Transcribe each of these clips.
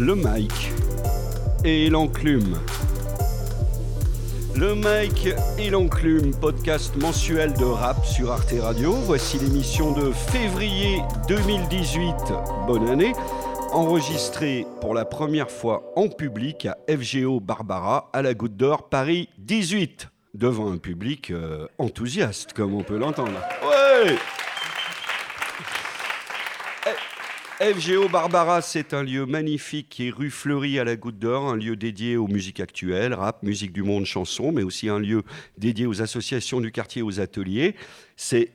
Le mic et l'enclume. Le mic et l'enclume, podcast mensuel de rap sur Arte Radio. Voici l'émission de février 2018. Bonne année. Enregistrée pour la première fois en public à FGO Barbara à la Goutte d'Or, Paris 18. Devant un public euh, enthousiaste, comme on peut l'entendre. FGO Barbara, c'est un lieu magnifique qui est rue Fleury à la Goutte d'Or, un lieu dédié aux musiques actuelles, rap, musique du monde, chansons, mais aussi un lieu dédié aux associations du quartier, aux ateliers. C'est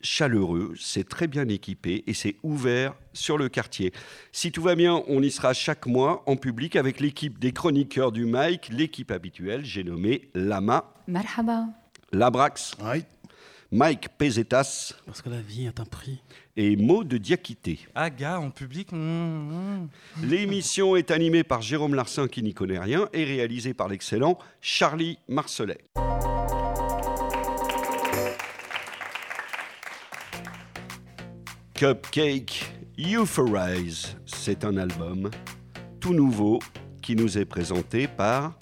chaleureux, c'est très bien équipé et c'est ouvert sur le quartier. Si tout va bien, on y sera chaque mois en public avec l'équipe des chroniqueurs du Mike, l'équipe habituelle, j'ai nommé Lama, Marhaba. Labrax, Oui, Mike Pesetas parce que la vie est un prix. et Maud de Diakité. Ah, gars, en public mm, mm. L'émission est animée par Jérôme Larsin qui n'y connaît rien et réalisée par l'excellent Charlie Marcelet. Cupcake Euphorize, c'est un album tout nouveau qui nous est présenté par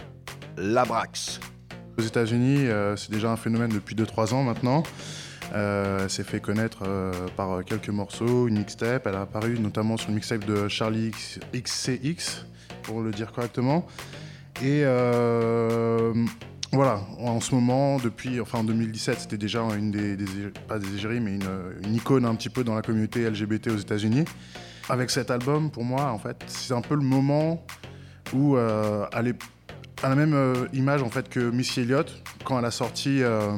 Labrax. Aux États-Unis, euh, c'est déjà un phénomène depuis 2-3 ans maintenant. Euh, elle s'est fait connaître euh, par quelques morceaux, une mixtape. Elle a apparu notamment sur une mixtape de Charlie XCX, pour le dire correctement. Et voilà, en ce moment, depuis, enfin en 2017, c'était déjà une des, pas des égéries, mais une, icône un petit peu dans la communauté LGBT aux États-Unis. Avec cet album, pour moi, en fait, c'est un peu le moment où elle est à la même euh, image en fait que Missy Elliott quand elle a sorti euh,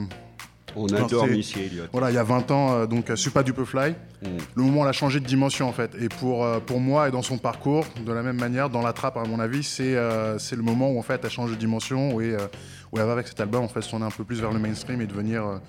On adore Missy Elliott. voilà il y a 20 ans euh, donc Supa Duper Fly Mm. le moment où elle a changé de dimension en fait et pour euh, pour moi et dans son parcours de la même manière dans la trappe à mon avis c'est euh, le moment où en fait elle change de dimension et où elle va avec cet album en fait se tourner un peu plus vers le mainstream et devenir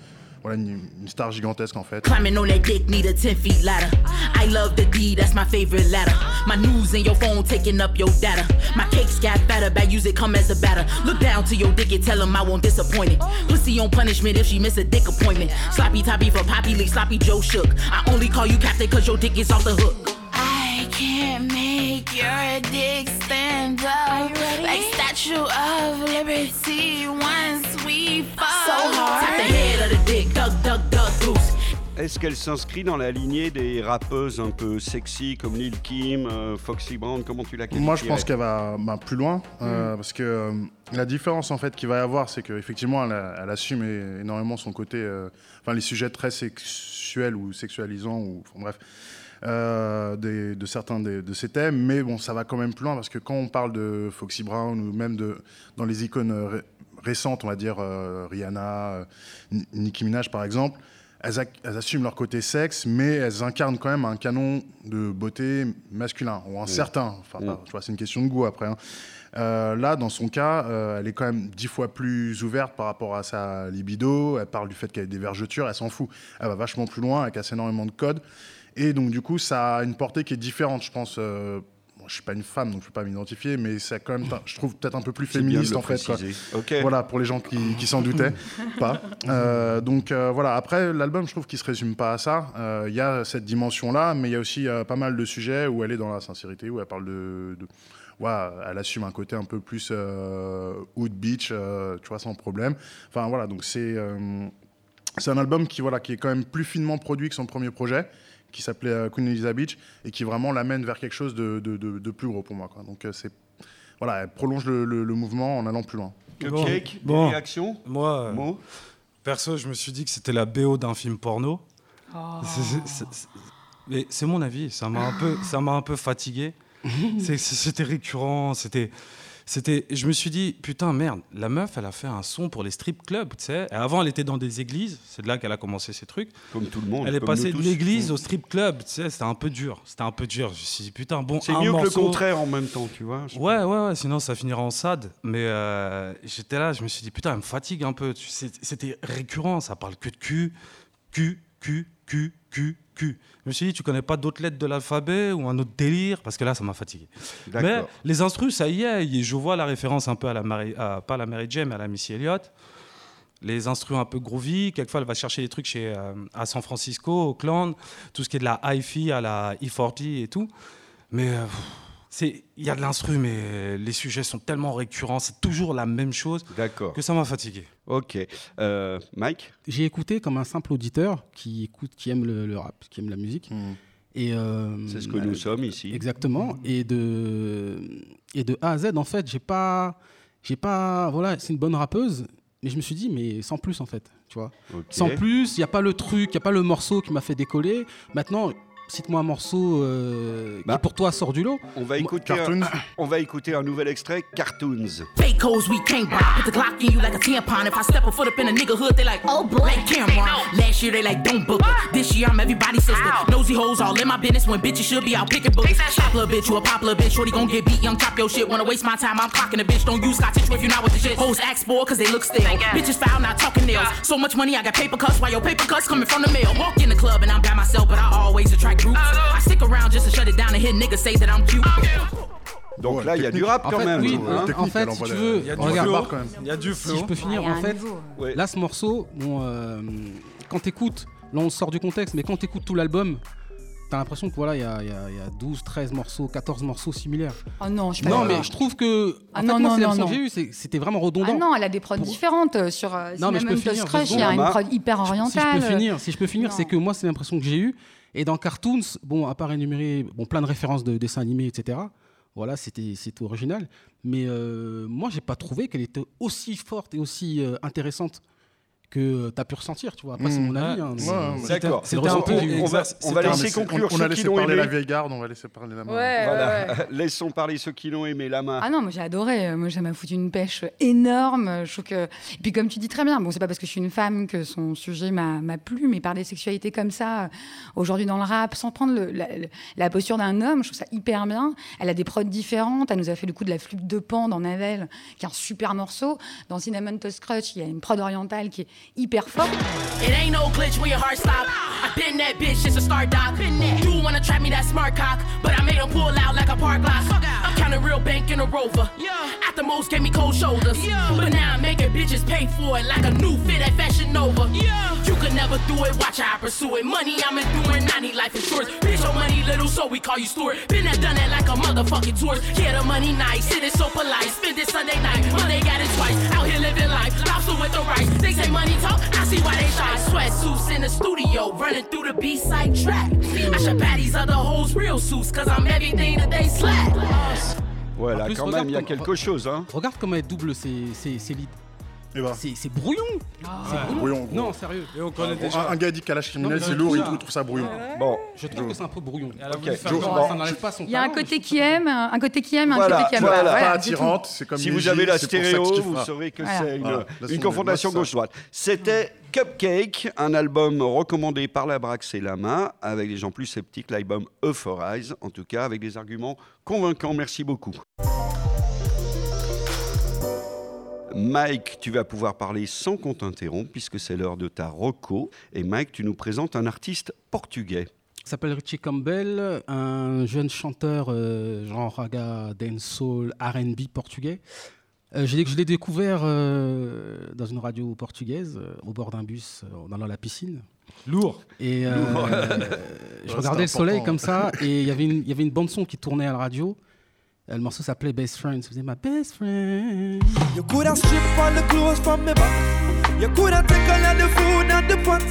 voilà une, une star gigantesque en fait Climbing on that dick, need a 10 feet ladder. I love the D, that's my favorite ladder. My news in your phone taking up your data. My cakes got fatter, bad use it come as a batter. Look down to your dick and tell him I won't disappoint it. Pussy on punishment if she miss a dick appointment. Sloppy toppy for Poppy Lee, sloppy Joe shook. I only call you captain cause your dick is off the hook. I can't make your dick stand up like Statue of Liberty once Est-ce qu'elle s'inscrit dans la lignée des rappeuses un peu sexy comme Lil Kim, euh, Foxy Brown Comment tu la qualifierais Moi, je pense qu'elle va bah, plus loin, euh, parce que euh, la différence en fait qu'il va y avoir, c'est qu'effectivement, elle, elle assume énormément son côté, enfin les sujets très sexuels ou sexualisants ou enfin, bref. euh, des- de certains des- de ces thèmes, mais bon, ça va quand même plus loin parce que quand on parle de Foxy Brown ou même de dans les icônes ré- récentes, on va dire euh, Rihanna, euh, Ni- Nicki Minaj par exemple, elles, assument leur côté sexe, mais elles incarnent quand même un canon de beauté masculin, ou un certain. Enfin, tu vois, c'est une question de goût après. hein. Euh, là, dans son cas, euh, elle est quand même dix fois plus ouverte par rapport à sa libido. Elle parle du fait qu'elle a des vergetures, elle s'en fout. Elle va vachement plus loin, elle casse énormément de codes. Et donc, du coup, ça a une portée qui est différente, je pense. euh, je suis pas une femme, donc je peux pas m'identifier, mais c'est quand même, je trouve peut-être un peu plus féministe en fait. quoi. Voilà, pour les gens qui, qui s'en doutaient, pas. Euh, donc euh, voilà, après, l'album, je trouve qu'il se résume pas à ça. Euh, Il y a cette dimension-là, mais il y a aussi pas mal de sujets où elle est dans la sincérité, où elle parle de. de- ouais, elle assume un côté un peu plus euh, Hood Beach, euh, tu vois, sans problème. Enfin voilà, donc c'est. euh, c'est un album qui, voilà, qui est quand même plus finement produit que son premier projet, qui s'appelait euh, Queen Elizabeth Beach, et qui vraiment l'amène vers quelque chose de, de- de- de plus gros pour moi. Quoi. Donc euh, c'est. Voilà, elle prolonge le, le- le mouvement en allant plus loin. Cupcake, Bon. des réactions Moi, euh, Mo perso, je me suis dit que c'était la BO d'un film porno. C'est- Mais c'est mon avis, ça m'a un peu, ça m'a un peu fatigué. C'était récurrent, c'était, c'était. Je me suis dit putain merde, la meuf, elle a fait un son pour les strip clubs, tu sais. Avant, elle était dans des églises, c'est de là qu'elle a commencé ces trucs. Comme tout le monde. Elle est passée de l'église au strip club, tu sais. C'était un peu dur, c'était un peu dur. Je me suis dit putain bon. C'est mieux que le contraire en même temps, tu vois. Ouais, ouais, ouais, sinon ça finira en sad. Mais euh, j'étais là, je me suis dit, putain, elle me fatigue un peu. C'était récurrent, ça parle que de cul, cul, cul, cul, cul, cul. Je me suis dit, tu connais pas d'autres lettres de l'alphabet ou un autre délire? Parce que là, ça m'a fatigué. Mais les instrus, ça y est, je vois la référence un peu à la Mary, à- pas à la Mary Jane, mais à la Missy Elliott. les instruments un peu groovy. Quelquefois, elle va chercher des trucs chez, euh, à San Francisco, Oakland, tout ce qui est de la hi-fi à la E40 et tout. Mais euh, c'est, il y a de l'instru, mais les sujets sont tellement récurrents, c'est toujours la même chose D'accord. que ça m'a fatigué. Ok. Euh, Mike? J'ai écouté comme un simple auditeur qui écoute, qui aime le, le rap, qui aime la musique. Hmm. Et euh, C'est ce que nous sommes ici. Exactement. Et de, et de A à Z, en fait, j'ai pas, j'ai pas, voilà, c'est une bonne rappeuse, mais je me suis dit, mais sans plus, en fait, tu vois. Sans plus, il n'y a pas le truc, il n'y a pas le morceau qui m'a fait décoller. Maintenant, cite-moi un morceau euh, Bah. qui pour toi sort du lot. On va écouter, un, Cartoons on va écouter un nouvel extrait, Cartoons. Fake hoes we can't buy. Put the Glock in you like a tampon. If I step a foot up in a nigga hood, they like, oh boy, like Cameron. Last year they like, don't book her. This year I'm everybody's sister. Nosy hoes all in my business when bitches should be out picking books. Pop little bitch, you a pop little bitch. Shorty gon' get beat, young chop your shit. Wanna waste my time, I'm clocking a bitch. Don't use scotch if you're not with the shit. Hoes act spoiled cause they look stale. Bitches foul, not talking nails. So much money, I got paper cuts while your paper cuts coming from the mail? Walk in the club and I'm by myself, but I always attract groups. I stick around just to shut it down and hit niggas say that I'm cute. Donc Ouais, là, il y a du rap En quand fait, même. oui, hein. en fait, si tu veux, Il y a du regarde, flow, quand même. il y a du si flow. je peux finir, Ah, il y a en fait. Ouais. là, ce morceau, bon, euh, quand t'écoutes, là, on sort du contexte, mais quand t'écoutes tout l'album, t'as l'impression que voilà, il y a, y a- y a 12, 13 morceaux, 14 morceaux similaires. Oh non, je suis pas mais je trouve que. En Ah fait, non, moi, non, c'est non, que j'ai eu, c'était vraiment Ah redondant. non, elle a des prods Pour- différentes euh, sur euh, Non, mais je peux finir, Crush, il y a une prod hyper Si je orientale. peux finir, si je peux finir, c'est que moi, c'est l'impression que j'ai eue. Et dans Cartoons, bon, à part énumérer bon, plein de références de dessins animés, etc., voilà, c'était original. Mais euh, moi, j'ai pas trouvé qu'elle était aussi forte et aussi euh, intéressante que tu as pu ressentir, tu vois. Après, c'est Mmh. mon avis. hein, D'accord. C'est un ressenti peu- du- On va, on va laisser conclure on, on ceux a laissé parler aimé. la vieille garde, on va laisser parler la main. Ouais, Voilà. ouais, ouais. Laissons parler ceux qui l'ont aimé, la main. Ah non, moi j'ai adoré. Moi, ça m'a foutu une pêche énorme. Je trouve que. Et puis, comme tu dis très bien, bon, c'est pas parce que je suis une femme que son sujet m'a m'a plu, mais par des sexualités comme ça, euh, aujourd'hui dans le rap, sans prendre le- la, le- la posture d'un homme, je trouve ça hyper bien. Elle a des prods différentes. Elle nous a fait le coup de la flûte de pan dans Navel, qui est un super morceau. Dans Cinnamon Toast Crutch, il y a une prod orientale qui est hyper forte. It ain't no glitch when your heart stop. I been that bitch since the start, doc. You wanna trap me that smart cock, but I made him pull out like a park lot. Counting real bank in a rover. At the most, gave me cold shoulders. But now I'm making bitches pay for it like a new fit at Fashion Nova. You could never do it, watch how I pursue it. Money I'm doing, I need life insurance. Bitch, your money little, so we call you Stuart. Been there, done that like a motherfucking tourist. Yeah, the money nice, it is so polite. Spend it Sunday night, Monday got it twice. Out here living life, lobster with the rice. They say money talk, I see why they shy. Sweatsuits in the studio, running through the B-side track. I should buy these other hoes real suits, cause I'm everything that they slack. Oh, Ouais, En là, plus, quand même, il y a quelque chose. Hein. Regarde comment elle double ses, ses, ses leads. Et bah, C'est c'est brouillon. C'est brouillon. brouillon, gros. Non, sérieux. Et on connaît Bon, déjà. un, un gars dit calage criminel, c'est lourd, il trouve, ça brouillon. Bon, Je trouve que c'est un peu brouillon. Elle a Ok. voulu faire Jo- genre- bon. Ça n'enlève pas son Il y a un talent, mais côté je qui aime, un côté qui aime, un Voilà, côté qui aime voilà. pas. Pas Ouais, c'est tout. attirante, c'est comme si vous avez la c'est pour ça que stéréo, vous saurez que Voilà. c'est une, Voilà. Confrontation Moi, c'est ça. gauche-droite. C'était Cupcake, un album recommandé par la Brax et Lama, avec des gens plus sceptiques, l'album Euphorize, en tout cas avec des arguments convaincants. Merci beaucoup. Mike, tu vas pouvoir parler sans qu'on t'interrompe, puisque c'est l'heure de ta reco. Et Mike, tu nous présentes un artiste portugais. Il s'appelle Richie Campbell, un jeune chanteur euh, genre raga, dancehall, R&B portugais. Euh, je l'ai- je l'ai découvert euh, dans une radio portugaise, au bord d'un bus, en allant à la piscine. Lourd. Et euh, je regardais le soleil comme ça, et il y avait une- il y avait une bande son qui tournait à la radio. Euh, Le morceau s'appelait Best Friend. Ça ma best friend. You could have stripped all the clothes from me back. You could have taken all the food and the pot.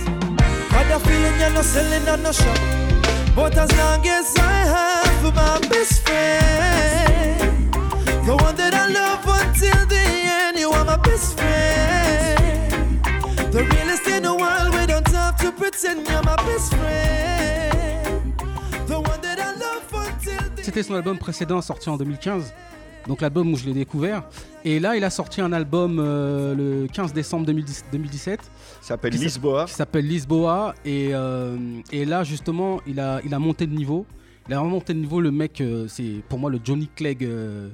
Got the feeling you're not selling at no shop. But as long as I have my best friend, the one that I love until the end, you are my best friend. The realest in the world, we don't have to pretend you're my best friend. C'était son album précédent sorti en 2015. Donc l'album où je l'ai découvert. Et là, il a sorti un album euh, le 15 décembre 2010 2017 Ça s'appelle Lisboa. qui s'appelle Lisboa. Et, euh, et là, justement, il a, il a monté de niveau. Il a vraiment monté de niveau. Le mec, euh, c'est pour moi le Johnny Clegg. euh,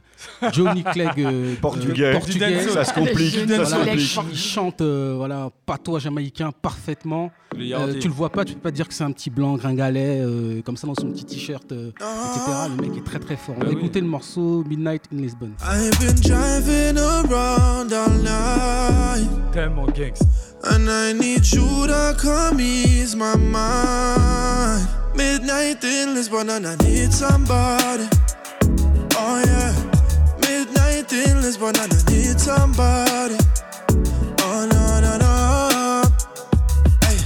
Johnny Clegg euh, Portugais. portugais. Ça se complique. Le Ça se il, chante euh, voilà, patois jamaïcain parfaitement. Le Euh, tu le vois pas, tu peux pas dire que c'est un petit blanc gringalet euh, comme ça dans son petit t-shirt, euh, etc. Le mec est très très fort. On Bah va oui. écouter le morceau Midnight in Lisbon. I've been driving around all night, Tellement gangsta. And I need you to come ease my mind. Midnight in Lisbon, and I need somebody. Oh yeah, midnight in Lisbon, and I need somebody. Oh no no no. Hey,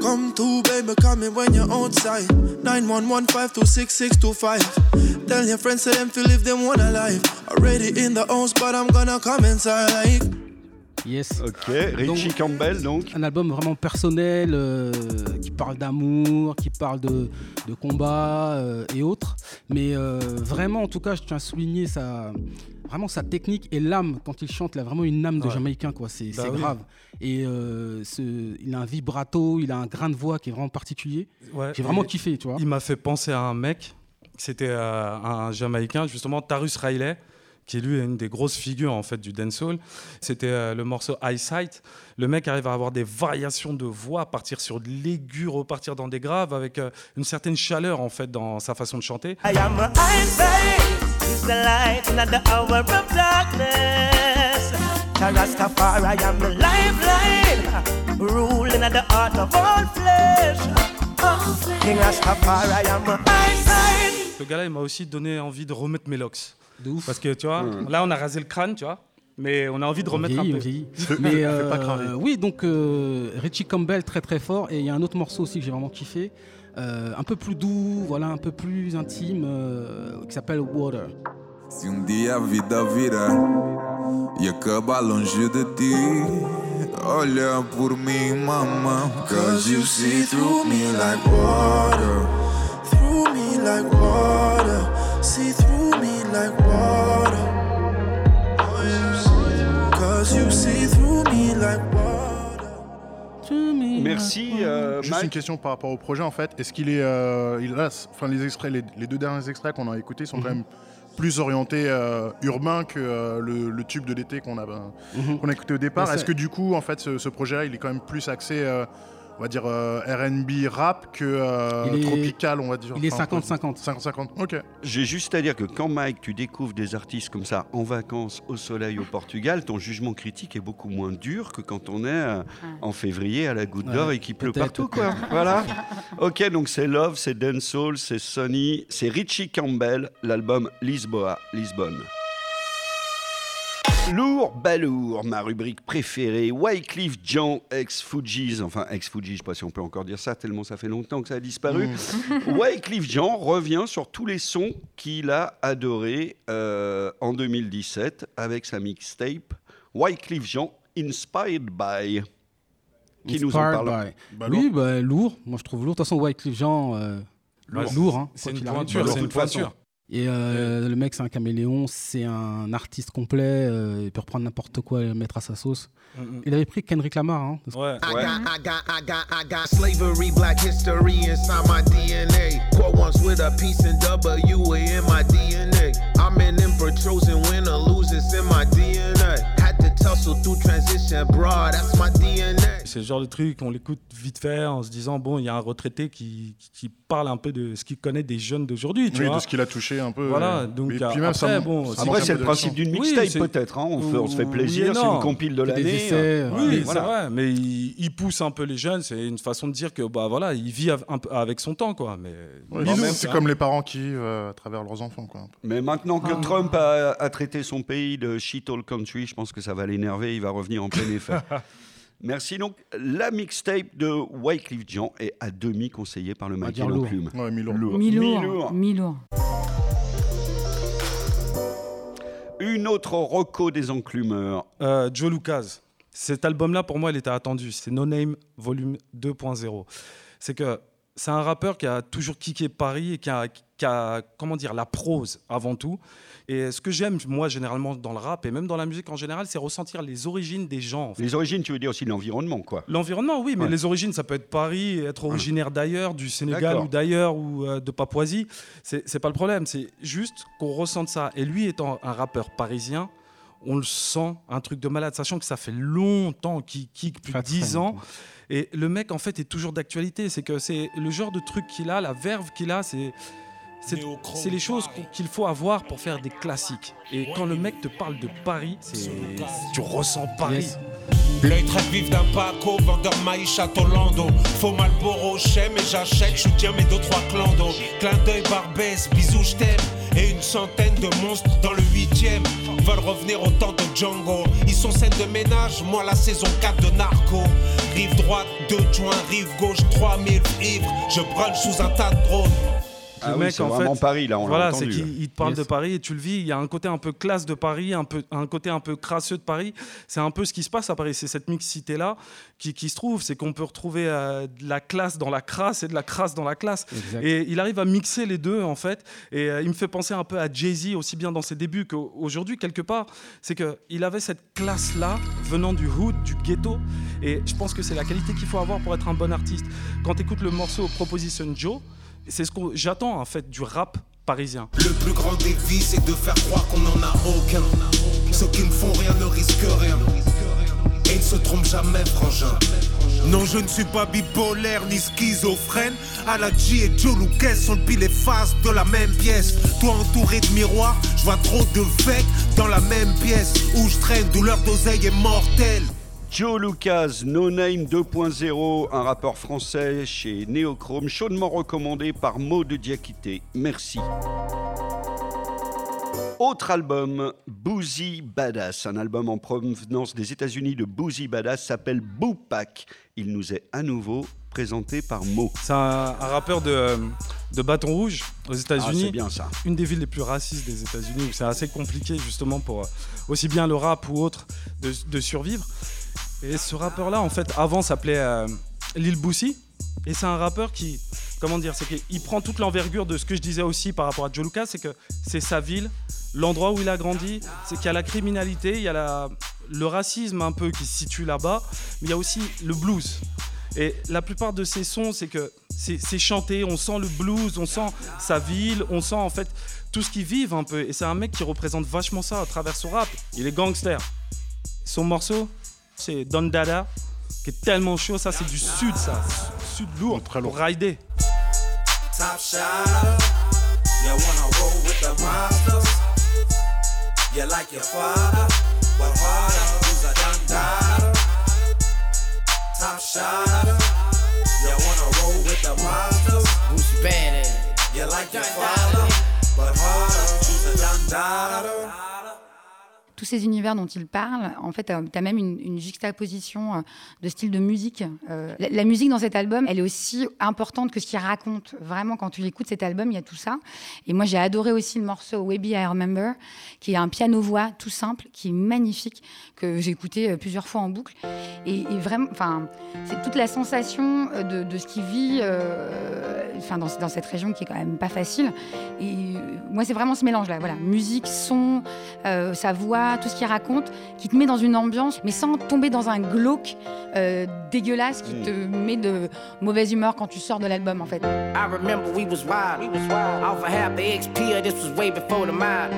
come to baby, come in when you're outside. 911-526-625. Tell your friends, say them to live them one alive. Already in the house, but I'm gonna come inside like. Yes. Ok, Richie Campbell donc. Un album vraiment personnel euh, qui parle d'amour, qui parle de, de combat euh, et autres. Mais euh, vraiment, en tout cas, je tiens à souligner sa, vraiment sa technique et l'âme quand il chante. Il a vraiment une âme de Ouais. Jamaïcain, quoi. C'est Bah oui. grave. Et ce- il a un vibrato, il a un grain de voix qui est vraiment particulier. Ouais. J'ai vraiment kiffé, tu vois. Il m'a fait penser à un mec. C'était un Jamaïcain, justement, Tarus Riley, qui lui est une des grosses figures en fait du dancehall. C'était euh, le morceau Eyesight. Le mec arrive à avoir des variations de voix, partir sur de l'aigu, repartir dans des graves, avec euh, une certaine chaleur en fait dans sa façon de chanter. I am a eyesight, is the light in the hour of darkness. The Rastafari, I am the lifeline, ruling at the heart of all flesh. King Rastafari, I am a eyesight. Le gars-là, il m'a aussi donné envie de remettre mes locks. De ouf. Parce que tu vois, là on a rasé le crâne, tu vois, mais on a envie de remettre vieillit, un peu. vieillit. Mais pas euh, craver. oui, donc euh, Richie Campbell très très fort et il y a un autre morceau aussi que j'ai vraiment kiffé, euh, un peu plus doux, voilà, un peu plus intime, euh, qui s'appelle Water. Se um dia a vida virar e acabar longe de ti, olha por mim, mamã. Cause you see through me like water. Through me like water, see through like water. Cause you see through me like water. Merci euh, Juste une question par rapport au projet en fait. Est-ce qu'il est, euh, il a, enfin les extraits, les, les deux derniers extraits qu'on a écoutés sont quand même plus orientés euh, urbains que euh, le, le tube de l'été qu'on a, ben, Mhm. qu'on a écouté au départ. Est-ce que du coup en fait ce, ce projet-là il est quand même plus axé, euh, on va dire euh, R&B rap que euh, est- tropical, on va dire. Il est Enfin, 50-50. 50-50. Ok. J'ai juste à dire que quand Mike, tu découvres des artistes comme ça en vacances au soleil au Portugal, ton jugement critique est beaucoup moins dur que quand on est euh, en février à la Goutte d'Or Ouais, et qu'il pleut partout, quoi. Voilà. Ok, donc c'est Love, c'est Dancehall, c'est Sonny, c'est Richie Campbell, l'album Lisboa, Lisbonne. Lourd, balourd, ma rubrique préférée, Wycliffe Jean, ex-Fujis, enfin ex-Fuji, je sais pas si on peut encore dire ça, tellement ça fait longtemps que ça a disparu. Wycliffe Jean revient sur tous les sons qu'il a adorés euh, en 2017 avec sa mixtape Wycliffe Jean, Inspired by. Qui nous en parle by. Bah, oui, bah, lourd. Moi, je trouve lourd. De toute façon, Wycliffe Jean, euh, Ouais, lourd. hein, C'est une pointure, c'est une toute façon. pointure. Et euh, le mec, c'est un caméléon, c'est un artiste complet. euh, il peut reprendre n'importe quoi et le mettre à sa sauce. Mm, Il avait pris Kendrick Lamar. Hein, Ouais. I Ouais. got, I got, I got, I got slavery, black history inside my DNA. Quote once with a piece in W in my DNA. I'm an emperor, chosen winner, losers in my DNA. C'est le genre de truc, on l'écoute vite fait en se disant, bon, il y a un retraité qui, qui- parle un peu de ce qu'il connaît des jeunes d'aujourd'hui, tu Oui, vois. de ce qu'il a touché un peu. Voilà, euh, donc, et puis même, après, ça me- bon, ça c'est manque Après, c'est le principe d'une mixtape peut-être. hein. On, se fait plaisir, c'est une compile de l'année. euh, ouais. Oui, c'est vrai, mais il, il pousse un peu les jeunes, c'est une façon de dire que bah voilà, il vit av- un peu avec son temps quoi. Mais Ouais, c'est- comme les parents qui vivent euh, à travers leurs enfants. Quoi. Mais maintenant Ah. que Trump a, a traité son pays de shit all country, je pense que ça va l'énerver, il va revenir en plein effet. Merci. Donc, la mixtape de Wycliffe Jean est à demi conseillée par le. Ouais. Mi-lourd. Mi-lourd. Mi-lourd. Une autre reco des enclumeurs. Euh, Joe Lucas, cet album-là pour moi il était attendu. C'est No Name Volume 2.0. C'est que c'est un rappeur qui a toujours kické Paris et qui a, qui a, comment dire, la prose avant tout. Et ce que j'aime, moi, généralement, dans le rap et même dans la musique en général, c'est ressentir les origines des gens. en fait. Les origines, tu veux dire aussi l'environnement, quoi. L'environnement, oui, mais Ouais. les origines, ça peut être Paris, être originaire d'ailleurs, du Sénégal ou d'ailleurs, ou euh, de Papouasie. C'est pas le problème, c'est juste qu'on ressente ça. Et lui, étant un rappeur parisien, on le sent, un truc de malade, sachant que ça fait longtemps qu'il kick, plus de Très, très 10 ans. Et le mec, en fait, est toujours d'actualité. C'est que c'est le genre de truc qu'il a, la verve qu'il a, c'est. C'est c'est les choses qu'il faut avoir pour faire des classiques. Et quand le mec te parle de Paris, c'est tu ressens Paris. Yes. L'œil très vif d'un Paco, vendeur maïs château Lando. Faux Malboro, chez mais j'achète, je tiens mes deux trois clando. Clin d'œil Barbès, bisous, je t'aime. Et une centaine de monstres dans le huitième veulent revenir au temps de Django. Ils sont scène de ménage, moi la saison 4 de Narco. Rive droite, 2 joints, rive gauche, 3000 ivres. Je brunch sous un tas de drones. Ah Le oui, mec, c'est en vraiment fait, Paris, là, on voilà, c'est qu'il il te parle Yes. de Paris et tu le vis. Il y a un côté un peu classe de Paris, un, peu, un côté un peu crasseux de Paris. C'est un peu ce qui se passe à Paris. C'est cette mixité-là qui, qui se trouve. C'est qu'on peut retrouver euh, de la classe dans la crasse et de la crasse dans la classe. Exact. Et il arrive à mixer les deux, en fait. Et euh, il me fait penser un peu à Jay-Z, aussi bien dans ses débuts qu'aujourd'hui, quelque part. C'est qu'il avait cette classe-là, venant du hood, du ghetto. Et je pense que c'est la qualité qu'il faut avoir pour être un bon artiste. Quand tu écoutes le morceau Proposition Joe, c'est ce que j'attends, en fait, du rap parisien. Le plus grand défi, c'est de faire croire qu'on n'en a aucun. Ceux qui ne font rien ne risquent rien. Et ne se trompent jamais, frangin. Non, je ne suis pas bipolaire ni schizophrène. Aladji et Joe Lucas sont le pile et face de la même pièce. Toi entouré de miroirs, je vois trop de fakes dans la même pièce. Où je traîne, douleur d'oseille est mortelle. Joe Lucas, No Name 2.0, un rappeur français chez Neochrome, chaudement recommandé par Maud Diakité. Merci. Autre album, Boozy Badass, un album en provenance des États-Unis de Boozy Badass s'appelle Boopak. Il nous est à nouveau présenté par Mo. C'est un, un rappeur de, de Bâton Rouge aux Ah, États-Unis. c'est bien ça. une des villes les plus racistes des États-Unis où c'est assez compliqué justement pour euh, aussi bien le rap ou autre de, de survivre. Et ce rappeur-là, en fait, avant s'appelait euh, Lil Boosie. Et c'est un rappeur qui, comment dire, c'est qu'il prend toute l'envergure de ce que je disais aussi par rapport à Joe Lucas, c'est que c'est sa ville, l'endroit où il a grandi, c'est qu'il y a la criminalité, il y a le racisme un peu qui se situe là-bas, mais il y a aussi le blues. Et la plupart de ses sons, c'est que c'est chanté, on sent le blues, on sent sa ville, on sent en fait tout ce qu'il vive un peu. Et c'est un mec qui représente vachement ça à travers son rap. Il est gangster. Son morceau, c'est Don Dada, qui est tellement chaud. Ça, c'est du sud, ça. Sud lourd. Très lourd. Pour rider. Top shot. You wanna roll with the monsters. You like your father, but harder. Who's a done Top shot. You wanna roll with the monsters. Who's badass? You like your father, but harder. Who's a done ces univers dont il parle, en fait, tu as même une, juxtaposition euh, de style de musique. Euh, la, musique dans cet album, elle est aussi importante que ce qu'il raconte. Vraiment, quand tu écoutes cet album, il y a tout ça. Et moi, j'ai adoré aussi le morceau Maybe I Remember, qui est un piano-voix tout simple, qui est magnifique, que j'ai écouté euh, plusieurs fois en boucle. Et, vraiment, enfin, c'est toute la sensation de, ce qu'il vit dans, cette région qui est quand même pas facile. Et moi, c'est vraiment ce mélange-là. Voilà, musique, son, sa voix, tout ce qu'il raconte, qui te met dans une ambiance, mais sans tomber dans un glauque euh, dégueulasse qui te met de mauvaise humeur quand tu sors de l'album, en fait. I remember we was wild. We was wild. Off of half the XP, this was way before the mile.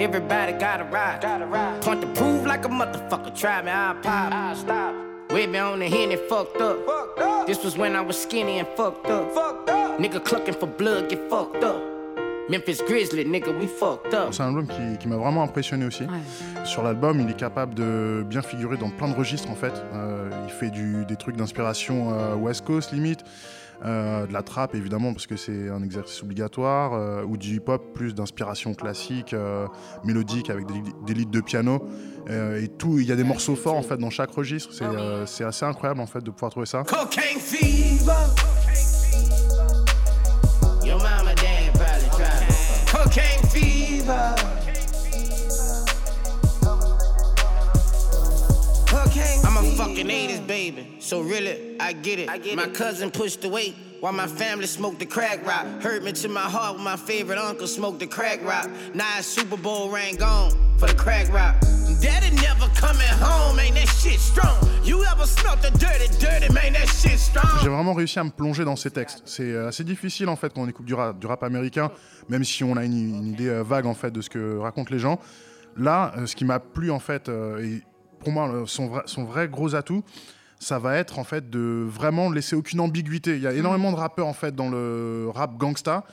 Everybody got a ride. Got a ride. Point to prove like a motherfucker. Try me, I'll pop. I'll stop. Way on the hen and fucked up. fucked up. This was when I was skinny and fucked up. fucked up. Nigga clucking for blood, get fucked up. Memphis Grizzly, nigga, we fucked up. C'est un album qui, qui m'a vraiment impressionné aussi. Sur l'album, il est capable de bien figurer dans plein de registres en fait. Euh, il fait du- des trucs d'inspiration euh, West Coast limite, euh, de la trap évidemment parce que c'est un exercice obligatoire, euh, ou du hip-hop plus d'inspiration classique, euh, mélodique avec des, des leads de piano. Euh, et tout, il y a des morceaux forts en fait dans chaque registre. C'est euh, c'est assez incroyable en fait de pouvoir trouver ça. Cocaine fever. Fucking 80s baby. So really, I get it. my cousin pushed the weight while my family smoked the crack rock. Hurt me to my heart when my favorite uncle smoked the crack rock. Now Super Bowl ring gone for the crack rock. Daddy never coming home, man, that shit strong? You ever smelt the dirty, dirty, man, that shit strong? J'ai vraiment réussi à me plonger dans ces textes. C'est euh, assez difficile en fait quand on écoute du rap, du rap américain, même si on a une, une idée euh, vague en fait de ce que racontent les gens. Là, euh, ce qui m'a plu en fait, euh, et pour moi le- son vrai, son vrai gros atout, ça va être en fait de vraiment laisser aucune ambiguïté. Il y a énormément de rappeurs en fait dans le rap gangsta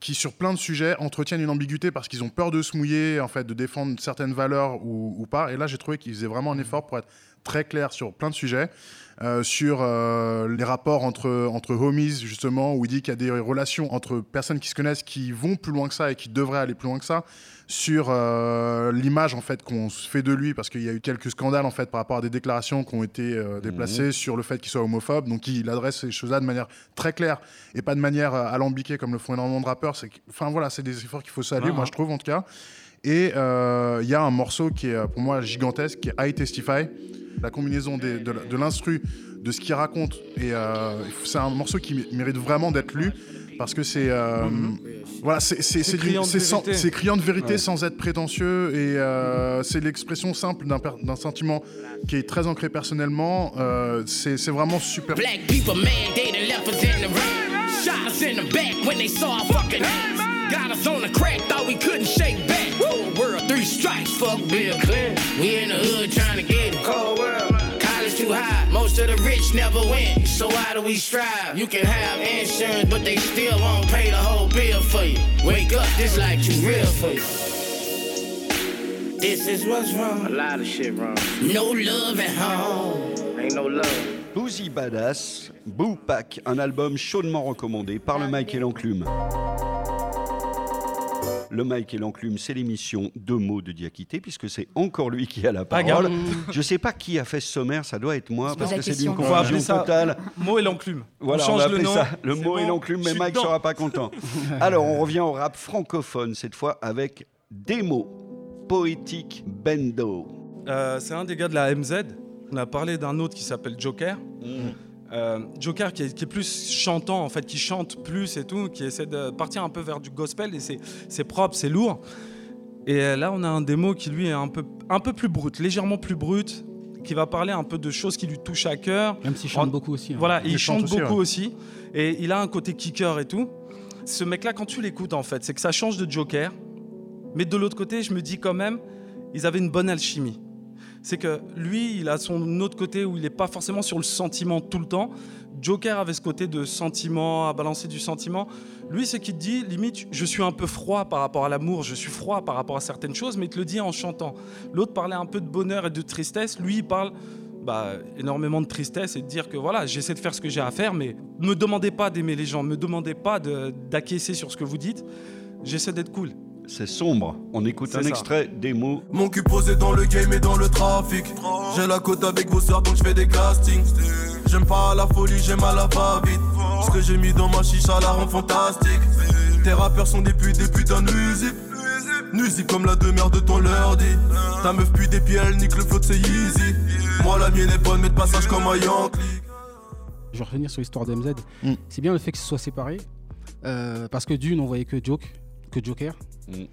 qui sur plein de sujets entretiennent une ambiguïté parce qu'ils ont peur de se mouiller, en fait, de défendre certaines valeurs ou, ou pas. Et là, j'ai trouvé qu'ils faisaient vraiment un effort pour être très clair sur plein de sujets. Euh, sur euh, les rapports entre, entre homies, justement, où il dit qu'il y a des relations entre personnes qui se connaissent qui vont plus loin que ça et qui devraient aller plus loin que ça. Sur euh, l'image en fait qu'on se fait de lui, parce qu'il y a eu quelques scandales en fait par rapport à des déclarations qui ont été euh, déplacées sur le fait qu'il soit homophobe. Donc il adresse ces choses-là de manière très claire et pas de manière alambiquée comme le font énormément de rappeurs. Enfin voilà, c'est des efforts qu'il faut saluer, Ah, moi je trouve en tout cas. Et euh, il y a un morceau qui est euh, pour moi gigantesque, qui est I Testify. La combinaison des- de, de l'instru, de ce qu'il raconte. Et euh, c'est un morceau qui mé- mérite vraiment d'être lu parce que c'est. euh, Voilà, c'est criant de vérité. c'est criant de vérité Ouais. sans être prétentieux et euh, c'est l'expression simple d'un sentiment qui est très ancré personnellement. Euh, c'est c'est vraiment super. Black people, man, they Got us on the crack, thought we couldn't shake back. Woo, world, three strikes, fuck Bill Clinton. We in the hood trying to get it. Cold world. College too high, most of the rich never win. So why do we strive? You can have insurance, but they still won't pay the whole bill for you. Wake up, this like too real for you. This is what's wrong. A lot of shit wrong. No love at home. Ain't no love. Boozy Badass, Boo Pack, un album chaudement recommandé par le Mike et l'Enclume. Le Mike et l'Enclume, c'est l'émission Deux mots de Diakité, puisque c'est encore lui qui a la parole. Je sais pas qui a fait ce sommaire, ça doit être moi, parce que c'est d'une confusion ça totale. Mot et l'enclume. Voilà, on on va change le nom. ça le mot et l'enclume, mais Mike dedans. sera pas content. Alors, on revient au rap francophone, cette fois avec Démo, Poétique Bendo. Euh, c'est un des gars de la MZ. On a parlé d'un autre qui s'appelle Joker. Euh, Joker qui est, qui est plus chantant, en fait, qui chante plus et tout, qui essaie de partir un peu vers du gospel et c'est, propre, c'est lourd. Et euh, là, on a un démo qui lui est un peu, un peu plus brut, légèrement plus brut, qui va parler un peu de choses qui lui touchent à cœur. Même s'il chante En- beaucoup aussi. hein. Voilà, il, Il chante chante, aussi, beaucoup ouais. aussi. Et il a un côté kicker et tout. Ce mec-là, quand tu l'écoutes, en fait, c'est que ça change de Joker. Mais de l'autre côté, je me dis quand même, ils avaient une bonne alchimie. C'est que lui, il a son autre côté où il n'est pas forcément sur le sentiment tout le temps. Joker avait ce côté de sentiment, à balancer du sentiment. Lui, c'est qu'il te dit, limite, je suis un peu froid par rapport à l'amour, je suis froid par rapport à certaines choses, mais il te le dit en chantant. L'autre parlait un peu de bonheur et de tristesse. Lui, il parle bah, énormément de tristesse et de dire que voilà, j'essaie de faire ce que j'ai à faire, mais me demandez pas d'aimer les gens, me demandez pas d'acquiescer sur ce que vous dites. J'essaie d'être cool. C'est sombre. On écoute un ça. extrait Démo. Mon cul posé dans le game et dans le trafic. J'ai la côte avec vos soeurs donc je fais des castings. J'aime pas la folie, j'aime à la va-vite. Ce que j'ai mis dans ma chicha la rend fantastique. Tes rappeurs sont des putes, des putains nuisibles. Nuisibles comme la demeure de ton leur dit. Ta meuf pue des pieds, elle nique le flow de c'est easy. Moi la mienne est bonne, mais de passage comme un Yankee. Je vais revenir sur l'histoire d'MZ. Mm. C'est bien le fait que ce soit séparé. euh, parce que d'une, on voyait que, Joke, que Joker. Mm.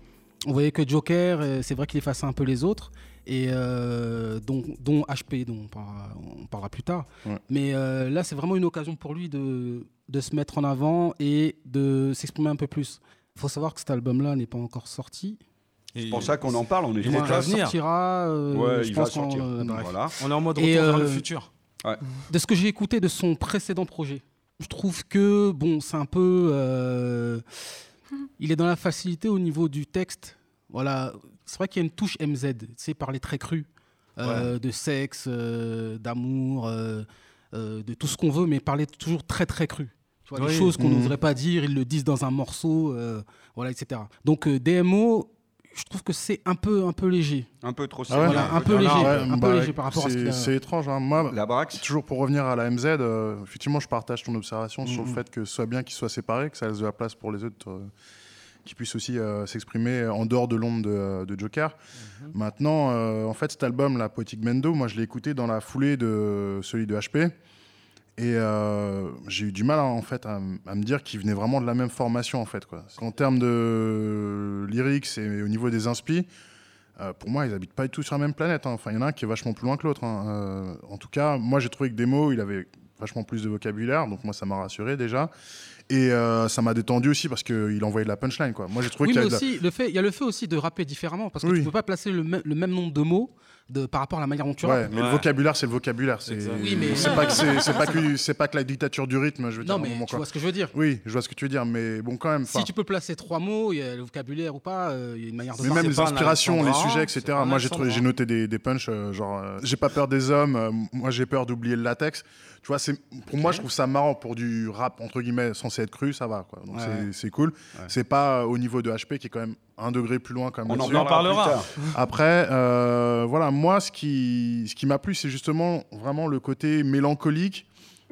On voyait que Joker, euh, c'est vrai qu'il effaçait un peu les autres. Et euh, dont, dont HP, dont on parlera, on parlera plus tard. Ouais. Mais euh, là, c'est vraiment une occasion pour lui de, de se mettre en avant et de s'exprimer un peu plus. Il faut savoir que cet album-là n'est pas encore sorti. C'est pour ça qu'on en parle, on est Il trop est Il à classe. venir. sortira. euh, Ouais, je il va pense qu'en- sortir. euh. Voilà. On est en mode Et, retour vers euh, le futur. de ce que j'ai écouté de son précédent projet, je trouve que bon, c'est un peu, euh, il est dans la facilité au niveau du texte. Voilà, c'est vrai qu'il y a une touche MZ, sais, parler très cru, euh, de sexe, euh, d'amour, euh, de tout ce qu'on veut, mais parler toujours très très cru. Tu vois, des Oui. choses qu'on Mhm. n'oserait pas dire, ils le disent dans un morceau, voilà, etc. Donc DMO, je trouve que c'est un peu un peu léger. Un peu trop Ah ouais sérieux. Voilà, un peu léger, ouais, un peu bah, léger par rapport à ce c'est- qu'il a. C'est étrange. hein. Moi, La Brax Toujours pour revenir à la MZ, euh, effectivement, je partage ton observation sur le Mhm. fait que ce soit bien qu'ils soient séparés, que ça laisse de la place pour les autres euh, qui puissent aussi euh, s'exprimer en dehors de l'ombre de, de Joker. Maintenant, euh, en fait, cet album, la Poetic Mendo, moi, je l'ai écouté dans la foulée de celui de HP. Et euh, j'ai eu du mal en fait à, me dire qu'ils venaient vraiment de la même formation en fait quoi. En termes de lyrics et au niveau des inspi, euh, pour moi ils habitent pas du tout sur la même planète. hein. Enfin il y en a un qui est vachement plus loin que l'autre. hein. Euh, en tout cas moi j'ai trouvé que Demo il avait vachement plus de vocabulaire donc moi ça m'a rassuré déjà. Et euh, ça m'a détendu aussi parce qu'il envoyait de la punchline quoi. Moi j'ai trouvé Oui, qu'il y mais la- aussi, le fait, il y a le fait aussi de rapper différemment parce que Oui. tu peux pas placer le même nombre de mots de, par rapport à la manière dont tu Ouais, rappes. mais le vocabulaire, c'est le vocabulaire. C'est Oui, mais- c'est pas que c'est c'est pas que c'est pas que la dictature du rythme. Je veux Non, dire. un mais moment, tu quoi. vois ce que je veux dire. Oui, je vois ce que tu veux dire, mais bon, quand même. Si tu peux placer trois mots, il y a le vocabulaire ou pas, euh, il y a une manière de Mais même les inspirations, les sujets, etc. Moi, j'ai noté des, des punchs, euh, genre, euh, j'ai pas peur des hommes, euh, moi, j'ai peur d'oublier le latex. Tu vois, c'est pour moi, je trouve ça marrant pour du rap entre guillemets censé être cru, ça va, quoi. Donc Ouais. c'est- c'est cool. C'est pas euh, au niveau de HP qui est quand même un degré plus loin, quand même. On en parlera. Après, euh, voilà, moi, ce qui, ce qui m'a plu, c'est justement vraiment le côté mélancolique.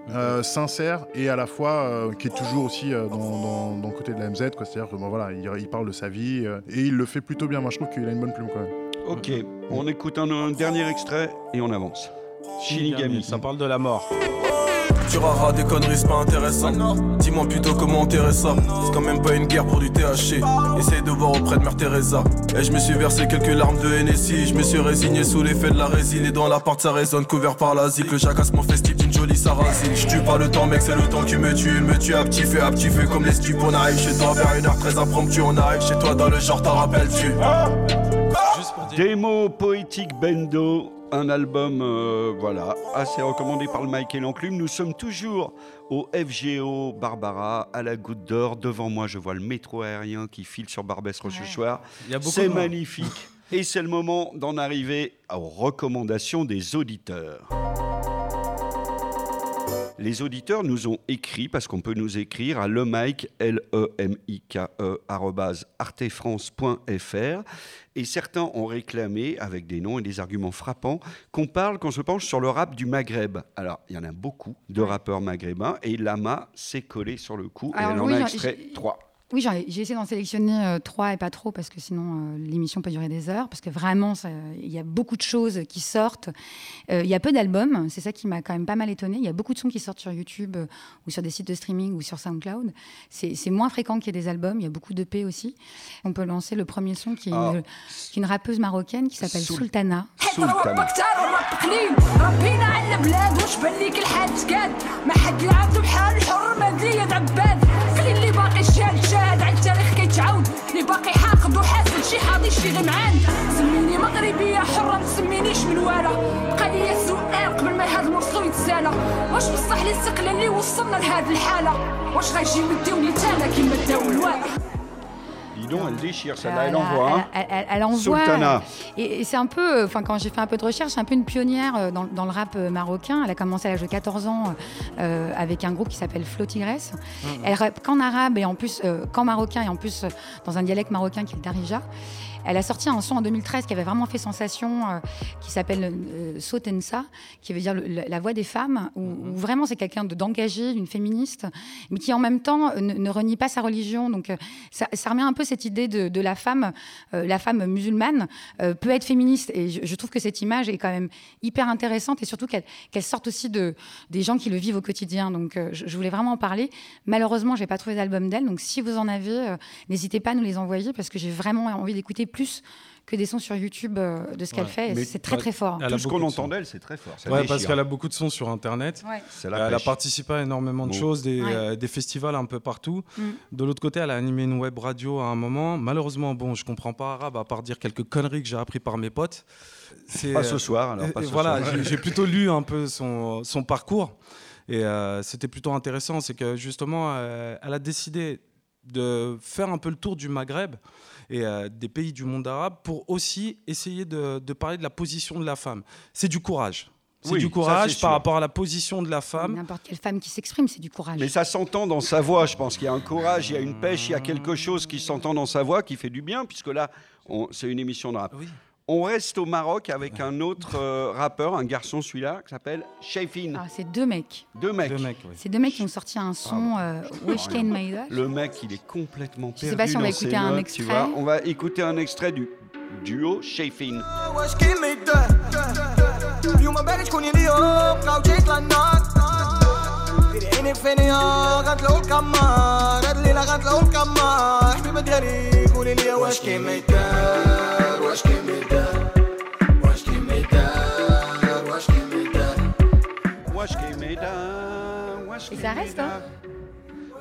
euh, sincère et à la fois euh, qui est toujours aussi euh, dans, dans- dans le côté de la MZ quoi c'est à dire que bon, voilà il, il parle de sa vie euh, et il le fait plutôt bien moi je trouve qu'il a une bonne plume quand même Ok, on écoute un, un dernier extrait et on avance. Shinigami. Ça parle de la mort. Tu raras des conneries, c'est pas intéressant. Dis-moi plutôt comment enterrer ça. C'est quand même pas une guerre pour du THC. Essaye de voir auprès de Mère Teresa. Et je me suis versé quelques larmes de NSI. Je me suis résigné sous l'effet de la résine. Et dans l'appart, ça résonne couvert par la zik. Le jacasse mon festif d'une jolie sarrasine. Je tue pas le temps, mec, c'est le temps qui me tue. Il me tue à petit feu, à petit feu comme les stupes. On arrive chez toi vers une heure très impromptue. On arrive chez toi dans le genre, t'en rappelles-tu? Démo poétique Bendo, un album euh, voilà assez recommandé par le Mike et l'enclume. Nous sommes toujours au FGO Barbara à la Goutte d'Or. Devant moi, je vois le métro aérien qui file sur Barbès-Rochechouart. Beaucoup C'est magnifique. Et c'est le moment d'en arriver aux recommandations des auditeurs. Les auditeurs nous ont écrit, parce qu'on peut nous écrire à lemike, L-E-M-I-K-E, arrobase, artefrance.fr. Et certains ont réclamé, avec des noms et des arguments frappants, qu'on parle, qu'on se penche sur le rap du Maghreb. Alors, il y en a beaucoup de rappeurs maghrébins, et Lama s'est collée sur le coup, et elle en a extrait trois. Oui, j'ai essayé d'en sélectionner euh, trois et pas trop parce que sinon euh, l'émission peut durer des heures. Parce que vraiment, il y a beaucoup de choses qui sortent. Euh, il y a peu d'albums, c'est ça qui m'a quand même pas mal étonné. Il y a beaucoup de sons qui sortent sur YouTube ou sur des sites de streaming ou sur SoundCloud. C'est moins fréquent qu'il y ait des albums. Il y a beaucoup de P aussi. On peut lancer le premier son qui est, une, ah. qui est une, rappeuse marocaine qui s'appelle Soul Sultana. اللي باقي شاد شاد على التاريخ كيتعاود. اللي باقي حاقد وحاسد شي حاضي شي غمعان سميني مغربيه حرة متسمينيش من ولا بقى ليا سؤال قبل ما هاد المرسو يتسالى واش بصح الاستقلال اللي وصلنا لهاد الحالة؟ واش غيجي مديوني تانا كيما داو الوالا Elle déchire, celle-là, elle envoie. hein. Elle, elle- elle envoie. Sultana. Et, et c'est un peu, euh, enfin, quand j'ai fait un peu de recherche, c'est un peu une pionnière euh, dans, dans le rap euh, marocain. Elle a commencé à l'âge de 14 ans euh, avec un groupe qui s'appelle Flo Tigresse. Elle rappe qu'en arabe et en plus euh, qu'en marocain et en plus euh, dans un dialecte marocain qui est le Darija. Elle a sorti un son en 2013 qui avait vraiment fait sensation, euh, qui s'appelle euh, Sotensa, qui veut dire le- la, la voix des femmes, où, où vraiment c'est quelqu'un de- d'engagé, d'une féministe, mais qui en même temps euh, ne, ne renie pas sa religion. Donc euh, ça, ça remet un peu cette idée de, de la femme, euh, la femme musulmane peut être féministe. Et je, je trouve que cette image est quand même hyper intéressante et surtout qu'elle qu'elle sorte aussi de, des gens qui le vivent au quotidien. Donc je, je voulais vraiment en parler. Malheureusement, j'ai pas trouvé d'album d'elle. Donc si vous en avez, n'hésitez pas à nous les envoyer parce que j'ai vraiment envie d'écouter plus que des sons sur YouTube euh, de ce qu'elle Ouais. fait. Mais C'est très très fort. a Tout ce qu'on entend d'elle, c'est très fort. ça Ouais, parce qu'elle a beaucoup de sons sur Internet. Ouais. Elle a participé à énormément de Bon. choses, des, Ouais. euh, des festivals un peu partout. Mm. De l'autre côté, elle a animé une web radio à un moment. Malheureusement, bon, je comprends pas arabe à part dire quelques conneries que j'ai appris par mes potes. C'est, Pas ce euh, soir, alors, pas et ce voilà, soir. j'ai- j'ai plutôt lu un peu son, son parcours et euh, c'était plutôt intéressant. C'est que justement, euh, elle a décidé de faire un peu le tour du Maghreb et euh, des pays du monde arabe pour aussi essayer de, de parler de la position de la femme. C'est du courage. C'est Oui, du ça, courage par rapport à la position de la femme. N'importe quelle femme qui s'exprime, c'est du courage. Mais ça s'entend dans sa voix, je pense qu'il y a un courage, il y a une pêche, il y a quelque chose qui s'entend dans sa voix qui fait du bien, puisque là, c'est une émission de rap. On reste au Maroc avec un autre euh, rappeur, un garçon celui-là, qui s'appelle Shafin. Ah, c'est deux mecs. Deux mecs. C'est deux mecs qui ont sorti un son euh, Wish Can Made Le mec, il est complètement Je sais perdu pas si on va dans ses écouter un notes, extrait. tu vois. On va écouter un extrait du duo Shafin. جيت للنار عيني فينيا غتلو الكمار هاد الليلة غتلو الكمار حبيبة ديالي قولي لي واش كاين ما يدار واش كاين ما يدار واش كاين ما يدار واش كاين ما يدار Wesh Kemeda, wesh Et ça reste, hein Wesh Le refrain, il est Kemeda, déjà.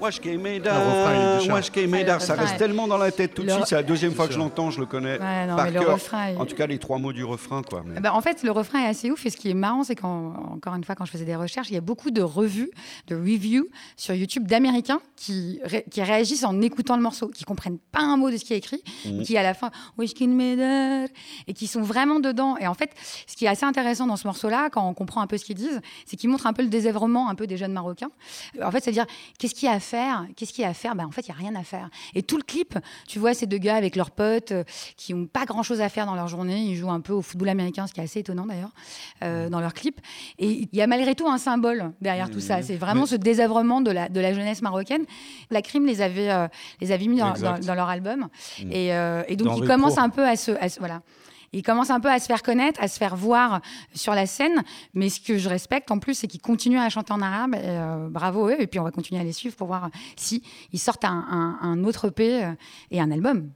Wesh Kemeda, Ouais, ça reste tellement dans la tête tout de suite. C'est la deuxième fois que je l'entends, je le connais Ouais, non, par mais le cœur. En tout cas, les trois mots du refrain, quoi. mais- Eh ben, en fait, le refrain est assez ouf. Et ce qui est marrant, c'est qu'encore une fois, quand je faisais des recherches, il y a beaucoup de revues, de reviews sur YouTube d'Américains qui, ré- qui réagissent en écoutant le morceau, qui comprennent pas un mot de ce qui est écrit, Mhm. qui à la fin, Meder, et qui sont vraiment dedans. Et en fait, ce qui est assez intéressant dans ce morceau-là, quand on comprend un peu ce qu'ils disent, c'est qu'ils montrent un peu le désœuvrement un peu des jeunes Marocains. En fait, c'est-à-dire, qu'est-ce qu'il y a à faire Qu'est-ce qu'il y a à faire? Ben, En fait, il n'y a rien à faire. Et tout le clip, tu vois ces deux gars avec leurs potes euh, qui n'ont pas grand-chose à faire dans leur journée. Ils jouent un peu au football américain, ce qui est assez étonnant d'ailleurs, euh, dans leur clip. Et il y a malgré tout un symbole derrière tout ça. C'est vraiment Mais- ce désœuvrement de la, de la jeunesse marocaine. La crime les avait, euh, les avait mis dans, Exact. dans- dans leur album. Et, euh, et donc, ils commencent un peu à se. à se- voilà. Ils commencent un peu à se faire connaître, à se faire voir sur la scène. Mais ce que je respecte en plus, c'est qu'ils continuent à chanter en arabe. Et, euh, bravo eux. Et puis on va continuer à les suivre pour voir si ils sortent un, un- un autre EP euh, et un album.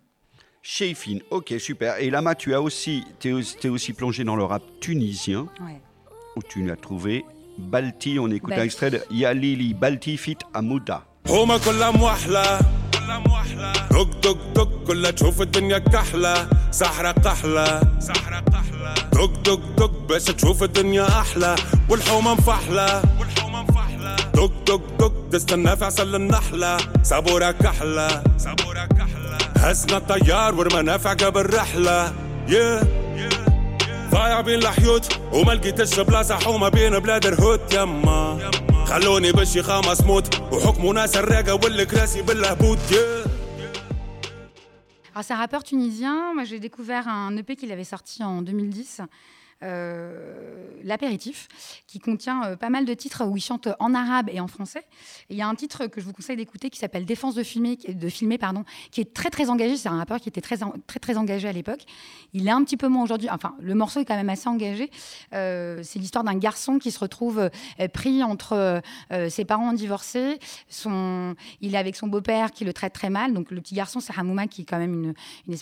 Shayfin, ok, super. Et Lama, tu as aussi, t'es, aussi- plongé dans le rap tunisien, Ouais. où tu as trouvé Balti. On écoute un extrait de Yalili, Balti fit Amouda. هما كلها موحلة دق دق دق كلها تشوف الدنيا كحلة. سحرة قحلة. دق دق دق باش تشوف الدنيا أحلى. والحومة مفحلة. دق دق دق تستنى في عسل النحلة. صابورة كحلة. هزنا الطيار ورمانا في عقب الرحلة yeah. ضايع بين الحيوت وما لقيتش بلاصة حومة بين بلاد الهوت. يما. خلوني بالشيخة مسموت وحكموا ناس الراقة والكراسي بالهبوط yeah. Alors, c'est un rappeur tunisien. Moi, j'ai découvert un EP qu'il avait sorti en 2010. euh, l'apéritif, qui contient euh, pas mal de titres où il chante en arabe et en français. Il y a un titre que je vous conseille d'écouter qui s'appelle Défense de filmer, de filmer pardon, qui est très très engagé. C'est un rappeur qui était très très engagé à l'époque. Il est un petit peu moins aujourd'hui. Enfin, le morceau est quand même assez engagé. Euh, c'est l'histoire d'un garçon qui se retrouve pris entre ses parents divorcés. Son, il est avec son beau-père qui le traite très mal. Donc le petit garçon, c'est Hamouma qui est quand même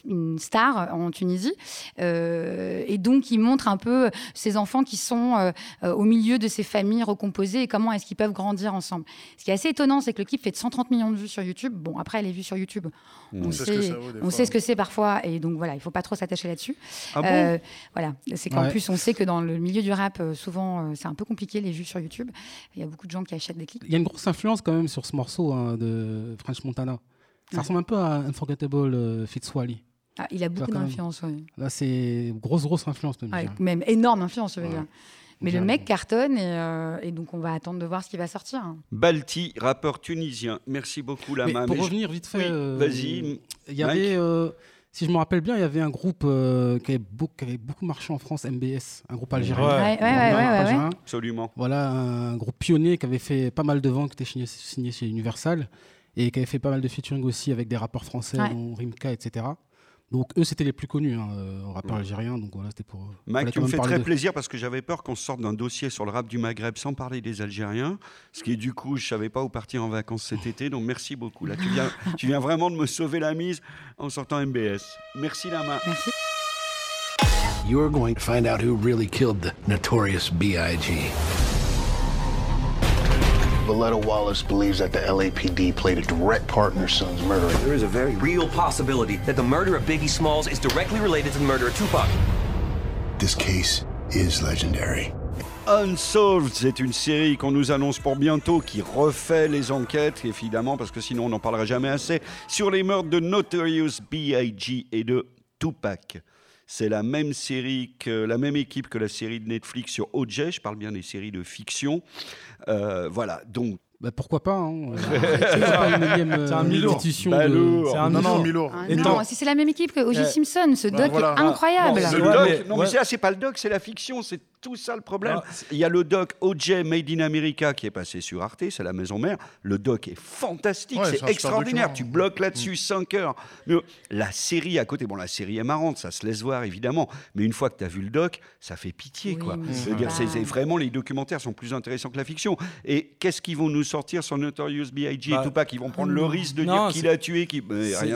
une, star en Tunisie. Et donc il montre un peu ces enfants qui sont euh, euh, au milieu de ces familles recomposées et comment est-ce qu'ils peuvent grandir ensemble. Ce qui est assez étonnant, c'est que le clip fait 130 millions de vues sur YouTube. Bon, après, elle est vue sur YouTube. On On, sait sait, ce que on sait ce que c'est parfois. Et donc voilà, il faut pas trop s'attacher là-dessus. Ah bon? Euh, voilà, c'est qu'en Ouais. plus, on sait que dans le milieu du rap, euh, souvent, euh, c'est un peu compliqué les vues sur YouTube. Il y a beaucoup de gens qui achètent des clips. Il y a une grosse influence quand même sur ce morceau hein, de French Montana. Ça Ouais. ressemble un peu à Unforgettable euh, Fitzwally. Ah, il a beaucoup d'influence, oui. Là, c'est grosse, grosse influence même. Ouais, dirais. même énorme influence, je veux Ouais. dire. Mais le mec cartonne et, euh, et donc on va attendre de voir ce qui va sortir. hein. Balti, rappeur tunisien. Merci beaucoup, Mais Lama. pour Mais je- revenir vite fait, Oui, euh, vas-y. Il y Mike. avait, euh, si je me rappelle bien, il y avait un groupe euh, qui, avait beaucoup, qui avait beaucoup marché en France, MBS, un groupe algérien. Ouais. Ouais, ouais, ouais. Absolument. Voilà, un groupe pionnier qui avait fait pas mal de ventes, qui était signé, signé chez Universal et qui avait fait pas mal de featuring aussi avec des rappeurs français, Ouais. dont Rimka, etc. Donc eux, c'était les plus connus, hein, euh, rappeurs algériens. Donc voilà, c'était pour. euh, Mike, tu me fais très d'eux. plaisir parce que j'avais peur qu'on sorte d'un dossier sur le rap du Maghreb sans parler des Algériens. Ce qui est du coup, je savais pas où partir en vacances cet été. Donc merci beaucoup. Là, tu viens, tu viens vraiment de me sauver la mise en sortant MBS. Merci Lama. Merci. You're going to find out who really killed the notorious B.I.G. Valletta Wallace believes that the LAPD played a direct part in her son's murder. There is a very real possibility that the murder of Biggie Smalls is directly related to the murder of Tupac. This case is legendary. Unsolved, c'est une série qu'on nous annonce pour bientôt qui refait les enquêtes, évidemment, parce que sinon on n'en parlera jamais assez, sur les meurtres de Notorious B.I.G. et de Tupac. C'est la même série que la même équipe que la série de Netflix sur OJ. Je parle bien des séries de fiction. Euh, voilà, donc. Bah, pourquoi pas hein. C'est euh, un Milo. institution Bah, de-. C'est un Non, non. Ah, non, si c'est la même équipe que O.J. Ouais. Simpson, ce Bah, doc voilà. est incroyable. Ouais, non, mais ouais. c'est c'est pas le doc, c'est la fiction. C'est tout ça le problème. Ah, Il y a le doc OJ Made in America qui est passé sur Arte, c'est la maison mère. Le doc est fantastique, Ouais, c'est extraordinaire. Tu bloques là-dessus 5 heures. Mais la série à côté, bon, la série est marrante, ça se laisse voir évidemment. Mais une fois que tu as vu le doc, ça fait pitié, quoi. c'est c'est vraiment les documentaires sont plus intéressants que la fiction. Et qu'est-ce qu'ils vont nous sortir sur Notorious B.I.G. Bah, et Tupac Ils vont prendre le risque de non, dire qui l'a tué, qui.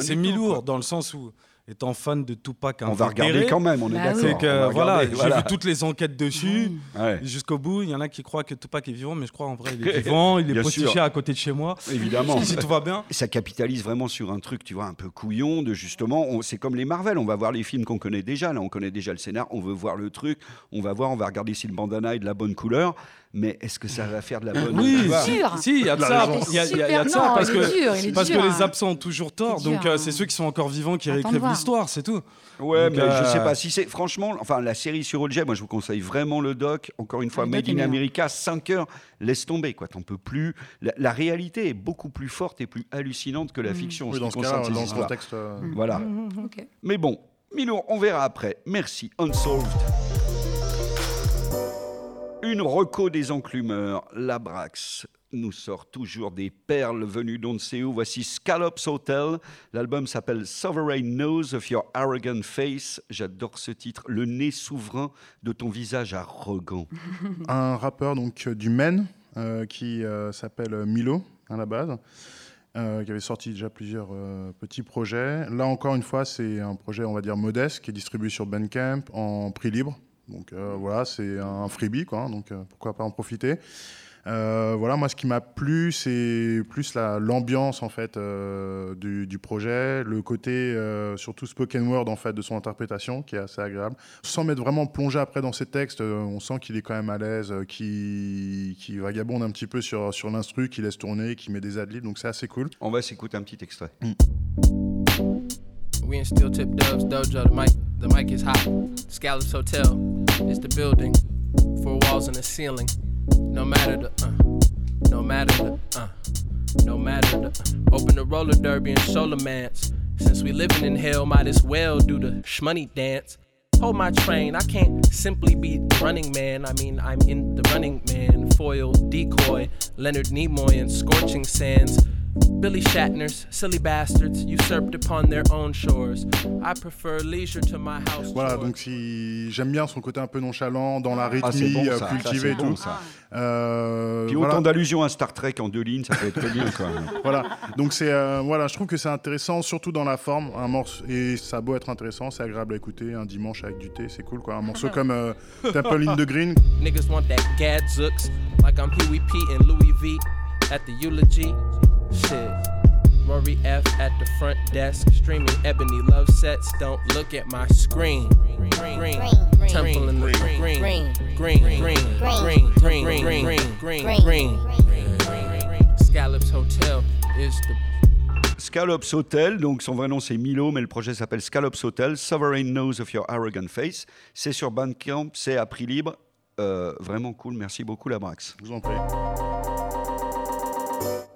C'est mi-lourd dans le sens où, étant fan de Tupac, On va regarder quand même, on est Bah d'accord. Que voilà, j'ai vu toutes les enquêtes dessus Ouais. jusqu'au bout. Il y en a qui croient que Tupac est vivant, mais je crois en vrai il est vivant. Il est postiché à côté de chez moi. Évidemment. Si tout va bien. Ça capitalise vraiment sur un truc, tu vois, un peu couillon, de justement, c'est comme les Marvel, on va voir les films qu'on connaît déjà, là on connaît déjà le scénar, on veut voir le truc, on va voir, on va regarder si le bandana est de la bonne couleur, mais est-ce que ça va faire de la bonne Oui, vois si, il y a de La ça. Il y a, il y a- il y a de ça non, parce il est que, dur, il est parce dur, que hein. les absents ont toujours tort. Donc euh, hein. c'est ceux qui sont encore vivants qui réécrivent. L'histoire, c'est tout. Ouais, Donc, mais je euh, sais pas si c'est. Franchement, enfin, la série sur OJ, moi je vous conseille vraiment le doc. Encore une fois, le doc Made in. America, 5 heures, laisse tomber, quoi. T'en peux plus. La, la réalité est beaucoup plus forte et plus hallucinante que la fiction. en Oui, dans ce dans histoires. contexte, euh, Voilà. Ok. Mais bon, Milo, on verra après. Merci. Unsolved. Une reco des enclumeurs, Labrax nous sort toujours des perles venues d'on ne sait où. Voici Scallops Hotel. L'album s'appelle Sovereign Nose of Your Arrogant Face. J'adore ce titre. Le nez souverain de ton visage arrogant. un rappeur donc du Maine euh, qui euh, s'appelle Milo à la base, euh, qui avait sorti déjà plusieurs petits projets. Là encore une fois, c'est un projet on va dire modeste qui est distribué sur Bandcamp en prix libre. Donc voilà, c'est un freebie quoi. hein, donc pourquoi pas en profiter. Euh, voilà, moi ce qui m'a plu, c'est plus la- l'ambiance en fait euh, du, du projet, le côté euh, surtout spoken word en fait de son interprétation qui est assez agréable. Sans m'être vraiment plongé après dans ses textes, on sent qu'il est quand même à l'aise, qu'il qui vagabonde un petit peu sur, sur l'instru, qu'il laisse tourner, qu'il met des adlibs, donc c'est assez cool. On va s'écouter un petit extrait. We in steel tip dubs dojo. The mic, the mic is hot. Scallops Hotel is the building. Four walls and a ceiling. No matter the, uh, no matter the, uh, no matter the. Uh. Open the roller derby and shoulder mance. Since we living in hell, might as well do the shmoney dance. Hold my train, I can't simply be running man. I mean, I'm in the running man. Foil, decoy, Leonard Nimoy, and scorching sands. Billy Shatners, silly bastards, usurped upon their own shores. I prefer leisure to my house. Voilà, donc si... j'aime bien son côté un peu nonchalant, dans la Ah, rythmie, c'est bon, euh, ça. cultivée Ça, et tout. bon, ça. Euh, Puis voilà. autant d'allusions à Star Trek en deux lignes, ça peut être très bien. Quoi. voilà. Donc c'est euh, voilà, je trouve que c'est intéressant, surtout dans la forme. Un morceau et ça a beau être intéressant, c'est agréable à écouter. Un dimanche avec du thé, c'est cool quoi. Un morceau comme euh, Temple in the Green? Niggas want that gadzooks, like I'm Huey P and Louis V at the eulogy. Shit. Rory F at the front desk, streaming ebony love sets. Don't look at my screen. Green, temple in the green, green, green, green, green, green, green, green, green, green. Scallops Hotel is the Scallops Hotel, donc son vrai nom c'est Milo, mais le projet s'appelle Scallops Hotel, Sovereign Nose of Your Arrogant Face. C'est sur Bandcamp, c'est à prix libre. Euh, vraiment cool, merci beaucoup Labrax. Je vous en prie.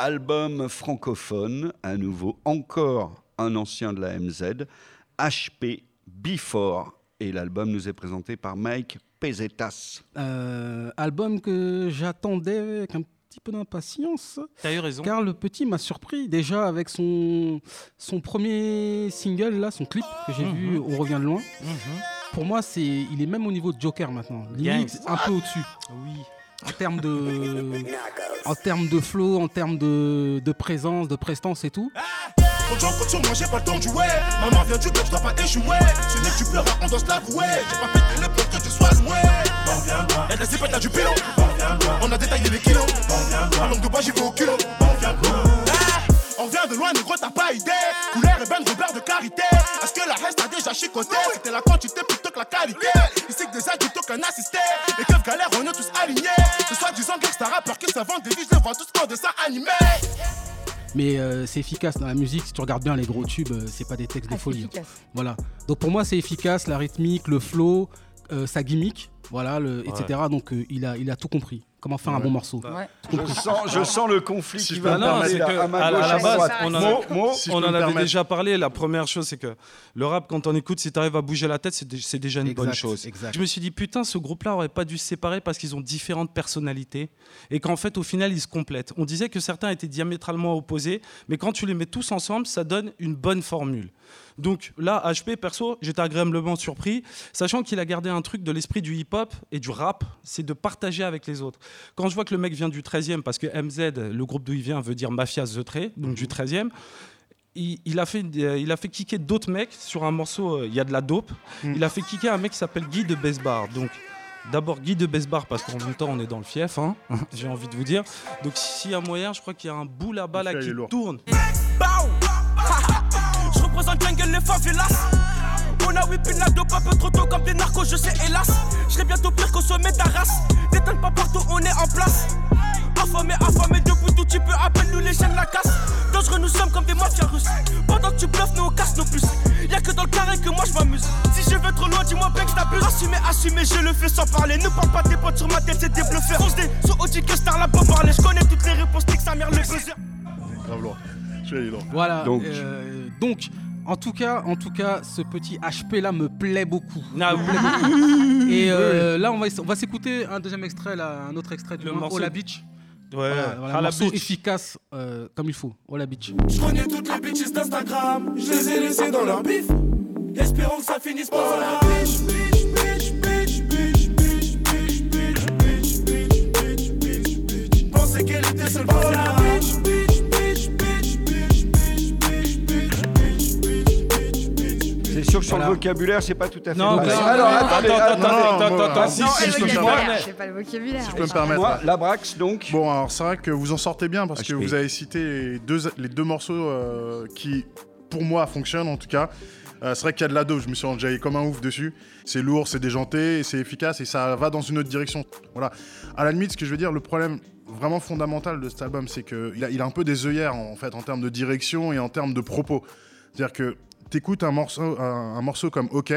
Album francophone, à nouveau, encore un ancien de la MZ, HP Before. Et l'album nous est présenté par Mike Pesetas. Euh, album que j'attendais avec un petit peu d'impatience. T'as eu raison. Car le petit m'a surpris déjà avec son, son premier single, là, son clip que j'ai vu, On revient de loin. Pour moi, c'est, il est même au niveau de Joker maintenant. Limite, Gangs. un peu au-dessus. Oui. En termes de, en termes de flow, en termes de, de présence, de prestance et tout. Gens comptent sur moi, j'ai pas le temps de jouer. Maman vient du club, je dois pas échouer. Ce n'est que tu pleuras, on doit se l'avouer. J'ai pas pété le bloc que tu sois loué. Bon. Y'a de la zipette, y'a du pilon. Bon. On a détaillé les kilos. Bon, de bois, j'y vais au loin. Ah, On vient de loin, négro, t'as pas idée. Couleur et ben Robert de carité. Est-ce que la reste a déjà chicoté? C'était la quantité plutôt que la qualité. Ici que des adultes, aucun assisté. Les Ce gangsta rappeur qui des vies, je les vois tous en dessin animé. Mais euh, c'est efficace dans la musique. Si tu regardes bien les gros tubes, euh, c'est pas des textes Ah, de c'est folie. Voilà. Donc pour moi, c'est efficace, la rythmique, le flow, euh, sa gimmick, voilà, le, etc. Donc euh, il, a, il a tout compris. Comment faire un bon morceau. Je sens, je sens le conflit qui va non, c'est permettre que à, à ma à, gauche, à la base, on en, Mo, Mo, on en avait déjà parlé. La première chose, c'est que le rap, quand on écoute, si tu arrives à bouger la tête, c'est dé- c'est déjà une Exact, bonne chose. exact. Je me suis dit, putain, ce groupe-là aurait pas dû se séparer parce qu'ils ont différentes personnalités et qu'en fait, au final, ils se complètent. On disait que certains étaient diamétralement opposés, mais quand tu les mets tous ensemble, ça donne une bonne formule. Donc là, HP, perso, j'étais agréablement surpris, sachant qu'il a gardé un truc de l'esprit du hip-hop et du rap, c'est de partager avec les autres. Quand je vois que le mec vient du 13e, parce que MZ, le groupe d'où il vient, veut dire Mafia The Tray, donc du 13e, il, il a fait, euh, il a fait kicker d'autres mecs sur un morceau, euh, il y a de la dope. Il a fait kicker un mec qui s'appelle Guy de Besbar. Donc d'abord Guy de Besbar, parce qu'en même temps on est dans le fief, hein, j'ai envie de vous dire. Donc s'il y a moyen, je crois qu'il y a un bout là-bas là, Le qui tourne. Je représente jungle On la dope un peu trop tôt comme des narcos, je sais hélas. Je serai bientôt pire qu'au sommet de ta race. Détonne pas partout, on est en place. Affamé, affamé, debout tout tu peux appelle nous les chaînes la casse. Dangereux nous sommes comme des mafias russes. Pendant que tu bluffes nous on casse nos puces. Y'a que dans le carré que moi je m'amuse. Si je vais trop loin dis-moi bien que je t'abuse. Assumer, assumer, je le fais sans parler. Ne parle pas des potes sur ma tête c'est des bluffeurs. Fonce des sur Audi que Star la pas parler Je connais toutes les réponses, nique sa mère le buzzer. Grave. Voilà. Donc- euh, donc, en tout cas, en tout cas, ce petit HP là me plaît beaucoup. Ah Me oui. plaît beaucoup. Et euh, là, on va, on va s'écouter un deuxième extrait, là, un autre extrait du Le moins, morceau- Ola Beach. Ouais, Voilà, voilà, à un la morceau beach. efficace euh, comme il faut. Ola Beach. Je connais toutes les bitches d'Instagram, je les ai laissées dans leur bif. Espérons que ça finisse par la bitch, bitch, bitch, bitch, bitch, bitch, bitch, bitch, bitch, bitch, bitch, bitch. Pensais qu'elle était seule pour la sûr que sur Voilà. le vocabulaire, c'est pas tout à fait Non, Alors, attends, attendez, attends, attendez. attends, Non, attends, moi, attends, alors, si, je peux me permettre. C'est pas le vocabulaire. Je peux me permettre. Moi, la Brax, donc. Bon, alors c'est vrai que vous en sortez bien parce que HP. vous avez cité les deux, les deux morceaux euh, qui, pour moi, fonctionnent en tout cas. Euh, c'est vrai qu'il y a de la dope, je me suis enjaillé comme un ouf dessus. C'est lourd, c'est déjanté, c'est efficace et ça va dans une autre direction. Voilà. À la limite, ce que je veux dire, le problème vraiment fondamental de cet album, c'est qu'il a, il a un peu des œillères en fait en termes de direction et en termes de propos. C'est-à-dire que t'écoutes un morceau, un, un morceau comme OK,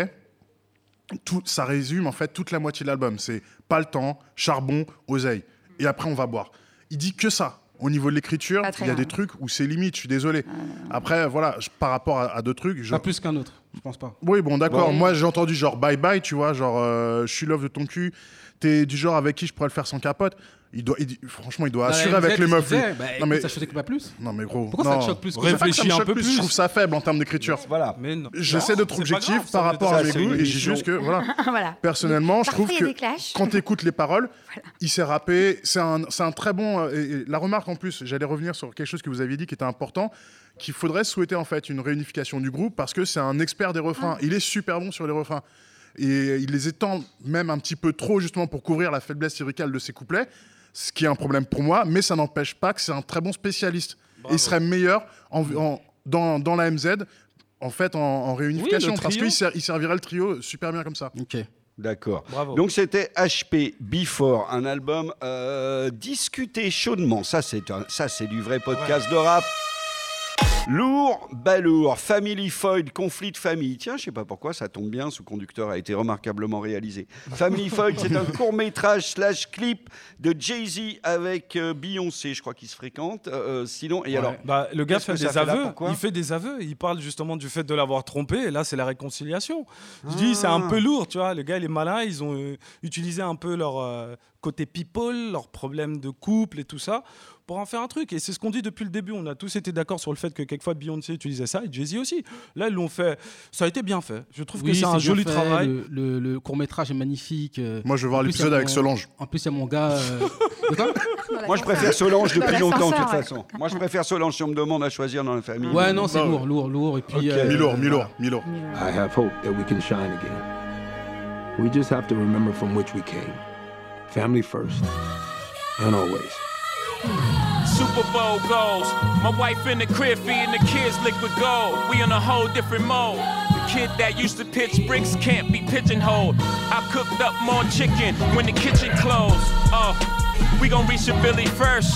tout, ça résume en fait toute la moitié de l'album. C'est pas le temps, charbon, oseille. Et après, on va boire. Il dit que ça. Au niveau de l'écriture, il y a des trucs où c'est limite, je suis désolé. Après, voilà, je- par rapport à, à d'autres trucs. Je... Pas plus qu'un autre, je pense pas. Oui, bon, d'accord. Bon. Moi, j'ai entendu genre bye bye, tu vois, genre euh, je suis love de ton cul. T'es du genre avec qui je pourrais le faire sans capote. Il doit, il- franchement, il doit Bah, assurer avec les meufs. disait, lui. bah, non, mais, ça choque pas plus. non, mais gros. Pourquoi ça te choque plus? Réfléchis un peu plus, plus? Je trouve ça faible en termes d'écriture. Voilà. Mais non. J'essaie d'être objectif grave, par rapport à mes goûts et j'ai juste que, voilà. voilà. Personnellement, je trouve que quand tu écoutes les paroles, il s'est rappé. C'est un, c'est un très bon. euh, et- et la remarque en plus, j'allais revenir sur quelque chose que vous aviez dit qui était important, qu'il faudrait souhaiter en fait une réunification du groupe parce que c'est un expert des refrains. Il est super bon sur les refrains. Et il les étend même un petit peu trop justement pour couvrir la faiblesse lyricale de ses couplets, ce qui est un problème pour moi, mais ça n'empêche pas que c'est un très bon spécialiste. Et il serait meilleur en, en- dans, dans la MZ, en fait, en, en réunification, le parce trio. qu'il ser- il servirait le trio super bien comme ça. Ok. D'accord. Bravo. Donc c'était HP Before, un album euh, discuté chaudement. Ça c'est un- ça c'est du vrai podcast de rap. Lourd, balourd, Family Foyd, conflit de famille. Tiens, je sais pas pourquoi, ça tombe bien, ce conducteur a été remarquablement réalisé. Family Foyd, c'est un court métrage slash clip de Jay-Z avec euh, Beyoncé, je crois qu'ils se fréquentent. Euh, sinon, et Ouais. alors Bah, le gars fait des fait aveux. il fait des aveux. Il parle justement du fait de l'avoir trompé. Et là, c'est la réconciliation. Je dis, c'est un Ah. peu lourd, tu vois. Le gars, il est malin. Ils ont euh, utilisé un peu leur euh, côté people, leurs problèmes de couple et tout ça pour en faire un truc. Et c'est ce qu'on dit depuis le début. On a tous été d'accord sur le fait que quelquefois Beyoncé utilisait ça et Jay-Z aussi. Là, ils l'ont fait. Ça a été bien fait. Je trouve que c'est un joli fait, travail. Le, le- le court-métrage est magnifique. euh, Moi, je veux voir l'épisode avec mon- Solange. En plus, il y a mon gars. euh, Moi, je préfère Solange depuis longtemps, de toute façon. Moi, je préfère Solange si on me demande à choisir dans la famille. Ouais, non, c'est Non, lourd, lourd, lourd. Et puis. Ok. euh, Milo, Milo, voilà. Milo. I have hope that we can shine again. We just have to remember from which we came. Family first, and always. Super Bowl goals. My wife in the crib feeding the kids liquid gold. We in a whole different mode. The kid that used to pitch bricks can't be pigeonholed. I cooked up more chicken when the kitchen closed. Oh, we gon' reach a Billy first.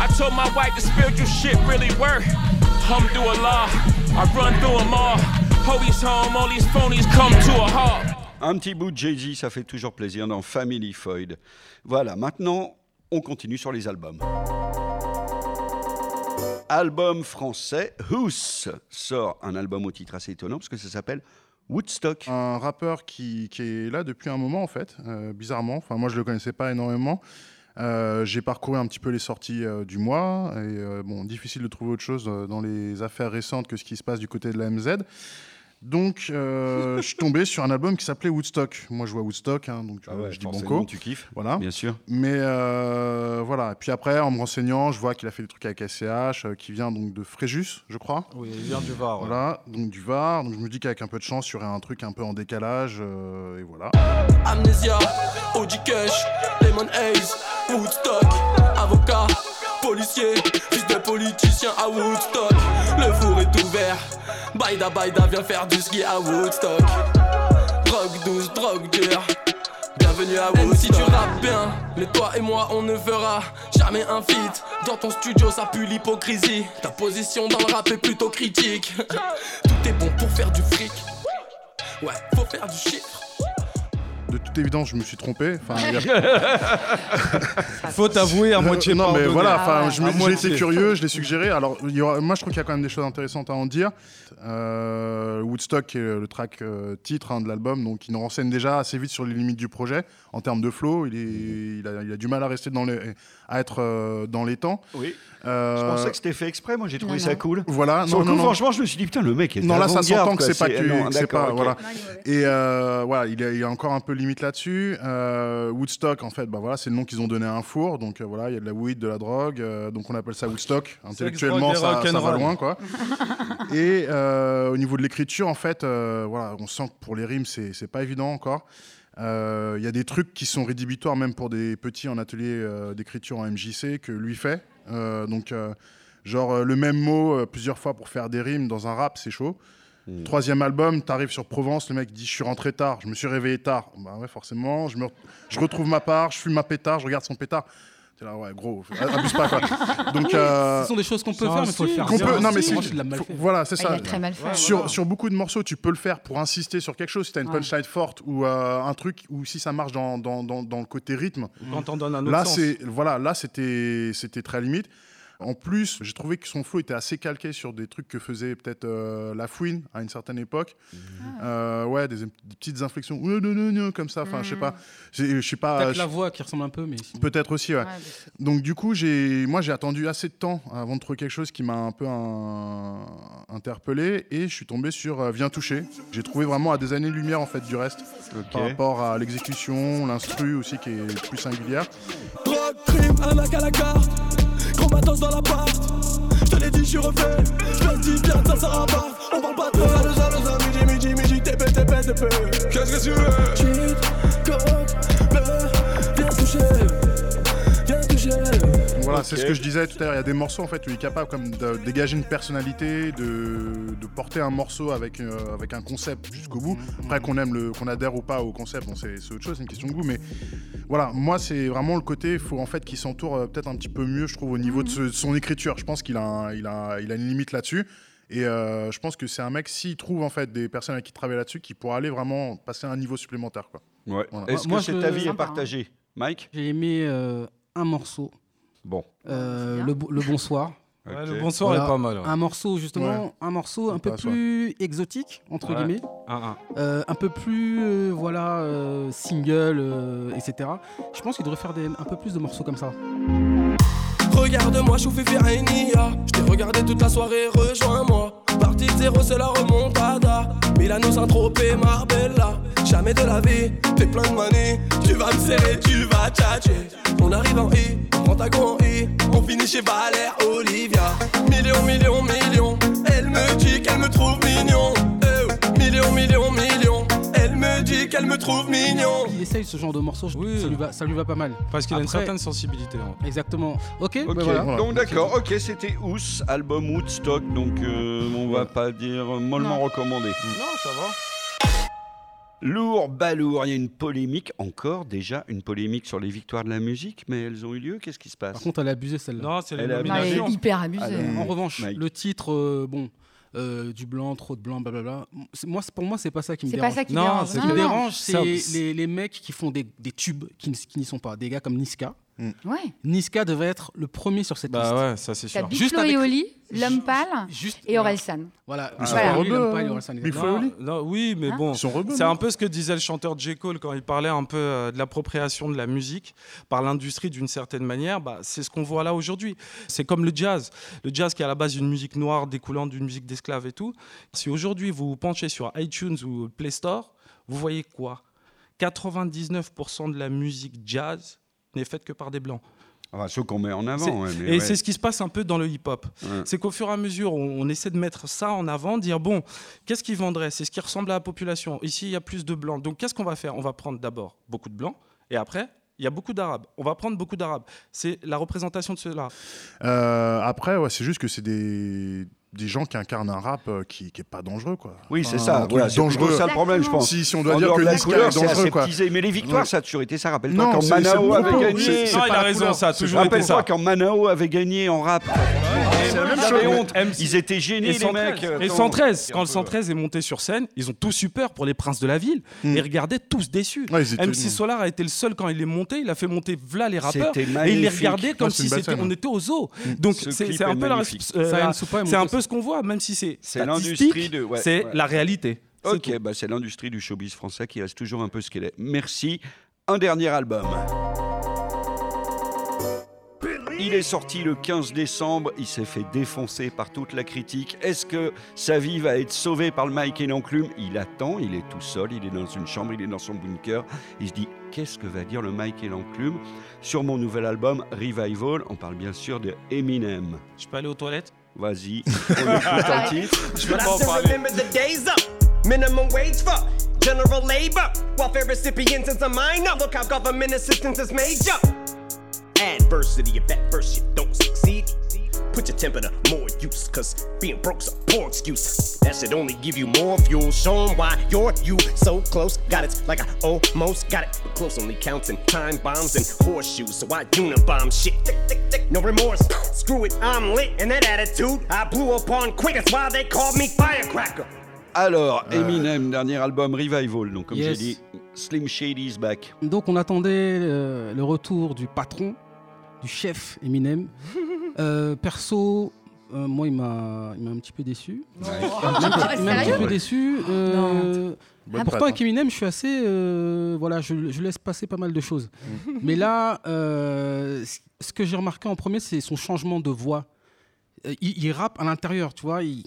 I told my wife the spiritual shit really work. Hum do a law. I run through them all. Hoey's home, all these phonies come to a halt. Un petit bout de Jay-Z, ça fait toujours plaisir dans Family Foyd. Voilà, maintenant, On continue sur les albums. Album français, Who's sort un album au titre assez étonnant parce que ça s'appelle Woodstock. Un rappeur qui, est là depuis un moment en fait, euh, bizarrement. Enfin, moi je le connaissais pas énormément. Euh, j'ai parcouru un petit peu les sorties euh, du mois et bon, difficile de trouver autre chose dans les affaires récentes que ce qui se passe du côté de la MZ. Donc, euh, je suis tombé sur un album qui s'appelait Woodstock. Moi, je vois Woodstock, hein, donc euh, je dis banco. tu kiffes, voilà. bien sûr. Mais euh, voilà. Et puis après, en me renseignant, je vois qu'il a fait des trucs avec SCH, euh, qui vient donc de Fréjus, je crois. Oui, il vient du Var. ouais. Voilà, donc du Var. Donc je me dis qu'avec un peu de chance, il y aurait un truc un peu en décalage. euh, et voilà. Amnesia, OG Cash, Lemon Haze, Woodstock, avocat, policier, fils de politicien à Woodstock. Le four est ouvert, Baïda Baïda vient faire du ski à Woodstock. Drogue douce, drogue dure. Bienvenue à Woodstock. si tu rappes bien, mais toi et moi on ne fera jamais un feat. Dans ton studio ça pue l'hypocrisie. Ta position dans le rap est plutôt critique. Tout est bon pour faire du fric. Ouais, faut faire du chiffre. De toute évidence, je me suis trompé. Enfin, a- Faut t'avouer à Non, moitié Non, mais voilà, Ah enfin, ouais. je me- À j'ai été curieux, je l'ai suggéré. Alors, il y aura- moi, je trouve qu'il y a quand même des choses intéressantes à en dire. Euh, Woodstock, qui est le track euh, titre hein, de l'album, donc il nous renseigne déjà assez vite sur les limites du projet en termes de flow. Il, est, il, a, il a du mal à rester dans les, à être euh, dans les temps. Oui. Euh, Je pensais que c'était fait exprès, moi j'ai trouvé Non, ça non. cool. Voilà, non, le non, coup, non. franchement, je me suis dit, putain, le mec est Non, là, ça s'entend que c'est pas d'accord, pas, voilà. Et euh, voilà, il y, a, encore un peu limite là-dessus. Euh, Woodstock, en fait, bah voilà, c'est le nom qu'ils ont donné à un four. Donc voilà, il y a de la weed, de la drogue. donc on appelle ça Woodstock. Intellectuellement, ça, ça va loin, quoi. Et euh, au niveau de l'écriture, en fait, euh, voilà, on sent que pour les rimes, c'est pas évident encore. Euh, Il y a des trucs qui sont rédhibitoires même pour des petits en atelier euh, d'écriture en MJC que lui fait. Euh, donc, euh, genre euh, le même mot euh, plusieurs fois pour faire des rimes dans un rap, c'est chaud. Troisième album, t'arrives sur Provence, le mec dit je suis rentré tard, je me suis réveillé tard. Bah ouais, forcément, je, me re- je retrouve ma part, je fume ma pétard, je regarde son pétard. T'es là, ouais, gros, abuse pas quoi. Donc, euh, Ce sont des choses qu'on peut faire, mais il faut le faire qu'on bien. peut- non, mais Moi, c'est- je l'ai mal faut- fait. Voilà, c'est Ah, ça. il a très mal fait. Sur, Voilà. sur beaucoup de morceaux, tu peux le faire pour insister sur quelque chose. Si tu as une Ouais. punchline forte ou euh, un truc, ou si ça marche dans, dans, dans, dans le côté rythme. Quand on donne un autre Là, sens. c'est voilà, là c'était c'était très limite. En plus, j'ai trouvé que son flow était assez calqué sur des trucs que faisait peut-être euh, La Fouine à une certaine époque. Euh, ouais, des, des petites inflexions Ouais, non, non, non, comme ça. Enfin, je sais pas. J'ai- Je sais pas. Peut-être je- la voix qui ressemble un peu, mais sinon- Peut-être aussi, ouais. Donc du coup, j'ai, moi, j'ai attendu assez de temps avant de trouver quelque chose qui m'a un peu un- interpellé, et je suis tombé sur euh, Viens toucher. J'ai trouvé vraiment à des années-lumière en fait du reste, par rapport à l'exécution, l'instru aussi qui est plus singulière. Drogue, crime, arnaque à la carte. Gros matos dans l'appart. Je te l'ai dit, je suis refait. Je dis bien, ça sera pas. On parle pas de ça, le ça, midi, midi, midi, TP, TP, TP. Qu'est-ce que tu veux? Cheat, Voilà, c'est ce que je disais tout à l'heure. Il y a des morceaux en fait où il est capable comme de dégager une personnalité, de, de porter un morceau avec, euh, avec un concept jusqu'au bout. Après qu'on aime le, qu'on adhère ou pas au concept, bon, c'est c'est autre chose, c'est une question de goût. Mais voilà, moi c'est vraiment le côté, il faut en fait qu'il s'entoure euh, peut-être un petit peu mieux, je trouve, au niveau de, ce- de son écriture. Je pense qu'il a, un- il a, il a une limite là-dessus. Et euh, je pense que c'est un mec, s'il trouve en fait des personnes avec qui travailler là-dessus, qui pourra aller vraiment passer à un niveau supplémentaire. Quoi. Ouais. Voilà. Est-ce Moi, que cet avis est Sympa, partagé? Mike? J'ai aimé euh, un morceau. Bon. Euh, le, bo- le bonsoir. Ouais, le bonsoir est pas mal, ouais. Un morceau justement, Ouais. un morceau un peu plus exotique entre Ouais. guillemets, Un, un. Euh, un peu plus euh, voilà euh, single, euh, etc. Je pense qu'il devrait faire des- un peu plus de morceaux comme ça. Regarde-moi, chauffer Ferrainia. Je t'ai regardé toute la soirée, rejoins-moi. Partie zéro, c'est la remontada. Milano, Saint-Tropez, Marbella. Jamais de la vie, t'es plein de money. Tu vas me serrer, tu vas tchatcher. On arrive en I, on ta en I. On finit chez Valère, Olivia. Millions, millions, millions. Elle me dit qu'elle me trouve mignon. Eh oh. Millions, millions, millions. Dit qu'elle me trouve mignon. Il essaye ce genre de morceau, je- ça, lui va, ça lui va pas mal. Parce qu'il a une certaine sensibilité. Exactement. Ok, bah voilà. donc d'accord, ok, c'était Ous, album Woodstock, donc euh, on va pas dire mollement recommandé. Non, ça va. Lourd, balourd, il y a une polémique, encore déjà une polémique sur les victoires de la musique, mais elles ont eu lieu, qu'est-ce qui se passe? Par contre, elle a abusé celle-là. Non, c'est Elle elle est hyper abusée. Alors, En revanche, Mike. le titre, euh, bon, euh, du blanc, trop de blanc, blablabla. c'est- Moi, pour moi, c'est pas ça qui me C'est dérange. pas ça qui non, dérange. Ce qui me dérange, c'est les, les mecs qui font des, des tubes qui n'y sont pas. Des gars comme Niska. Ouais. Niska devait être le premier sur cette Bah liste. ouais, ça c'est sûr. Juste avec- Oli, L'Homme Pâle et Orelsan. Voilà. Ah, Voilà. Oli, L'Homme Pâle et Orelsan, exactement. Non, non, oui, mais Hein bon, Ils sont rebeux, c'est un peu ce que disait le chanteur J. Cole quand il parlait un peu euh, de l'appropriation de la musique par l'industrie d'une certaine manière. Bah, c'est ce qu'on voit là aujourd'hui. C'est comme le jazz. Le jazz qui est à la base une musique noire découlant d'une musique d'esclave et tout. Si aujourd'hui vous vous penchez sur iTunes ou Play Store, vous voyez quoi? 99% de la musique jazz n'est faite que par des blancs. Enfin, ceux qu'on met en avant. C'est- ouais, mais et ouais. c'est ce qui se passe un peu dans le hip-hop. Ouais. C'est qu'au fur et à mesure, on, on essaie de mettre ça en avant, dire bon, qu'est-ce qui vendrait C'est ce qui ressemble à la population. Ici, il y a plus de blancs. Donc, qu'est-ce qu'on va faire? On va prendre d'abord beaucoup de blancs, et après, il y a beaucoup d'arabes. On va prendre beaucoup d'arabes. C'est la représentation de cela. Euh, après, ouais, c'est juste que c'est des, des gens qui incarnent un rap euh, qui, qui est pas dangereux, quoi. Oui, c'est ça. Voilà, c'est plutôt ça le problème, je pense. Si, si on doit En dire que la couleur, est c'est dangereux, quoi. Mais les victoires, Ouais. ça a toujours été ça. Rappelle-toi Non, quand c'est- c'est Manao avait beaucoup. gagné. C'est- c'est Non, il a la raison, couleur. ça a toujours été Rappelle-toi ça. quand Manao avait gagné en rap. C'est la même Ils chose. avaient mais- honte. Ils étaient gênés, Et les 113. mecs. Et Attends. 113, quand le 113 est monté sur scène, ils ont tous eu peur pour les princes de la ville. Hmm. Et ils regardaient tous déçus. MC Solar a été le seul quand il est monté, il a fait monter v'là les rappeurs. Et il les regardait comme si on était au zoo. Donc Ce c'est un peu la euh, c'est un monté peu ce qu'on voit, même si c'est C'est statistique, l'industrie de- ouais, c'est ouais. la réalité. Ok, tout. bah c'est l'industrie du showbiz français qui reste toujours un peu ce qu'elle est. Merci. Un dernier album. Il est sorti le 15 décembre, il s'est fait défoncer par toute la critique. Est-ce que sa vie va être sauvée par le Mike et l'enclume? Il attend, il est tout seul, il est dans une chambre, il est dans son bunker. Il se dit qu'est-ce que va dire le Mike et l'enclume? Sur mon nouvel album Revival, on parle bien sûr de Eminem. Je peux aller aux toilettes? Vas-y, on écoute un titre. Je peux I pas en still parler. remember the days up. Minimum wage for general labor. Welfare recipients since a minor. Look how government assistance is major. Adversity, if at first you don't succeed. Put your temper to more use, cause being broke's a poor excuse. That should only give you more fuel. Show 'em why you're you so close. Got it like I almost got it. But close only counts in time bombs and horseshoes. So I unibomb shit. Tick, tick, tick. No remorse. Screw it, I'm lit. And that attitude I blew up on quick. That's why they called me Firecracker. Alors, Eminem, dernier album Revival. Donc, comme j'ai Yes. dit, Slim Shady is back. Donc on attendait euh, le retour du patron, du chef Eminem. Euh, perso, euh, moi il m'a il m'a un petit peu déçu. Il m'a un petit- il m'a un petit Sérieux peu déçu. euh, Bonne pourtant avec Eminem je suis assez... euh, voilà, je, je laisse passer pas mal de choses. Mais là, euh, ce que j'ai remarqué en premier, c'est son changement de voix. Il, il rappe à l'intérieur, tu vois. Il,